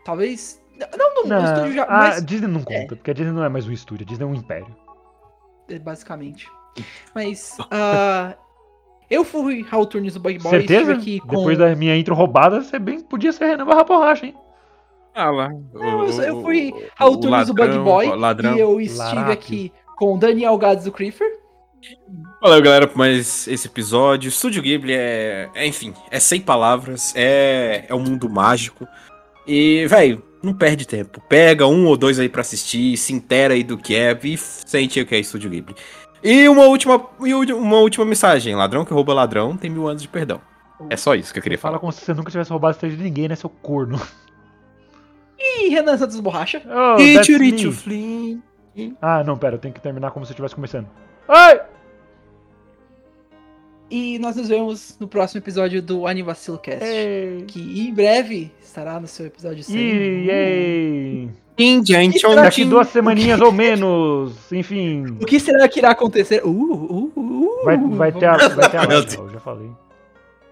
Talvez não, não, Não, o estúdio já, a mas Disney não conta, é. porque a Disney não é mais um estúdio, a Disney é um império. é, basicamente. Mas ah, eu fui Raul Turnes do Bug Boy, Certeza? estive aqui com Depois da minha intro roubada, você bem podia ser Renan Barra Borracha, hein? Ah lá. Não, eu, eu fui Raul Turnes do Bug Boy ladrão. e eu estive Larápio. aqui com Daniel Gades do Creeper. Valeu, galera, por mais esse episódio. Estúdio Ghibli é, é, enfim, é sem palavras, é, é um mundo mágico. E, velho, não perde tempo. Pega um ou dois aí pra assistir, se intera aí do que é e sente o que é Estúdio Ghibli. E uma última, e uma última mensagem: ladrão que rouba ladrão tem mil anos de perdão. É só isso que eu queria Fala falar. como se você nunca tivesse roubado esteja de ninguém, né, seu corno. E Renan Santos Borracha. Oh, E that's Churichu me. Flynn. Ah, não, pera, eu tenho que terminar como se eu estivesse começando. Ai! E nós nos vemos no próximo episódio do Anivacilo Cast. Ei! Que em breve estará no seu episódio 100. Ih, ei! Indian Daqui duas semaninhas ou menos, enfim. O que será que irá acontecer? Uh, uh, uh, uh, Vai, vai ter a, vai ter a live, eu já falei.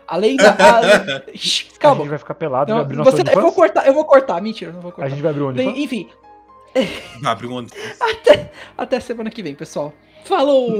Além da. a- Shhh, A Calma. gente vai ficar pelado, Não, vai abrir nosso você- eu vou OnlyFans. cortar, eu vou cortar, mentira, não vou A cortar. gente vai abrir o OnlyFans. enfim, Abre um até, até semana que vem, pessoal. Falou!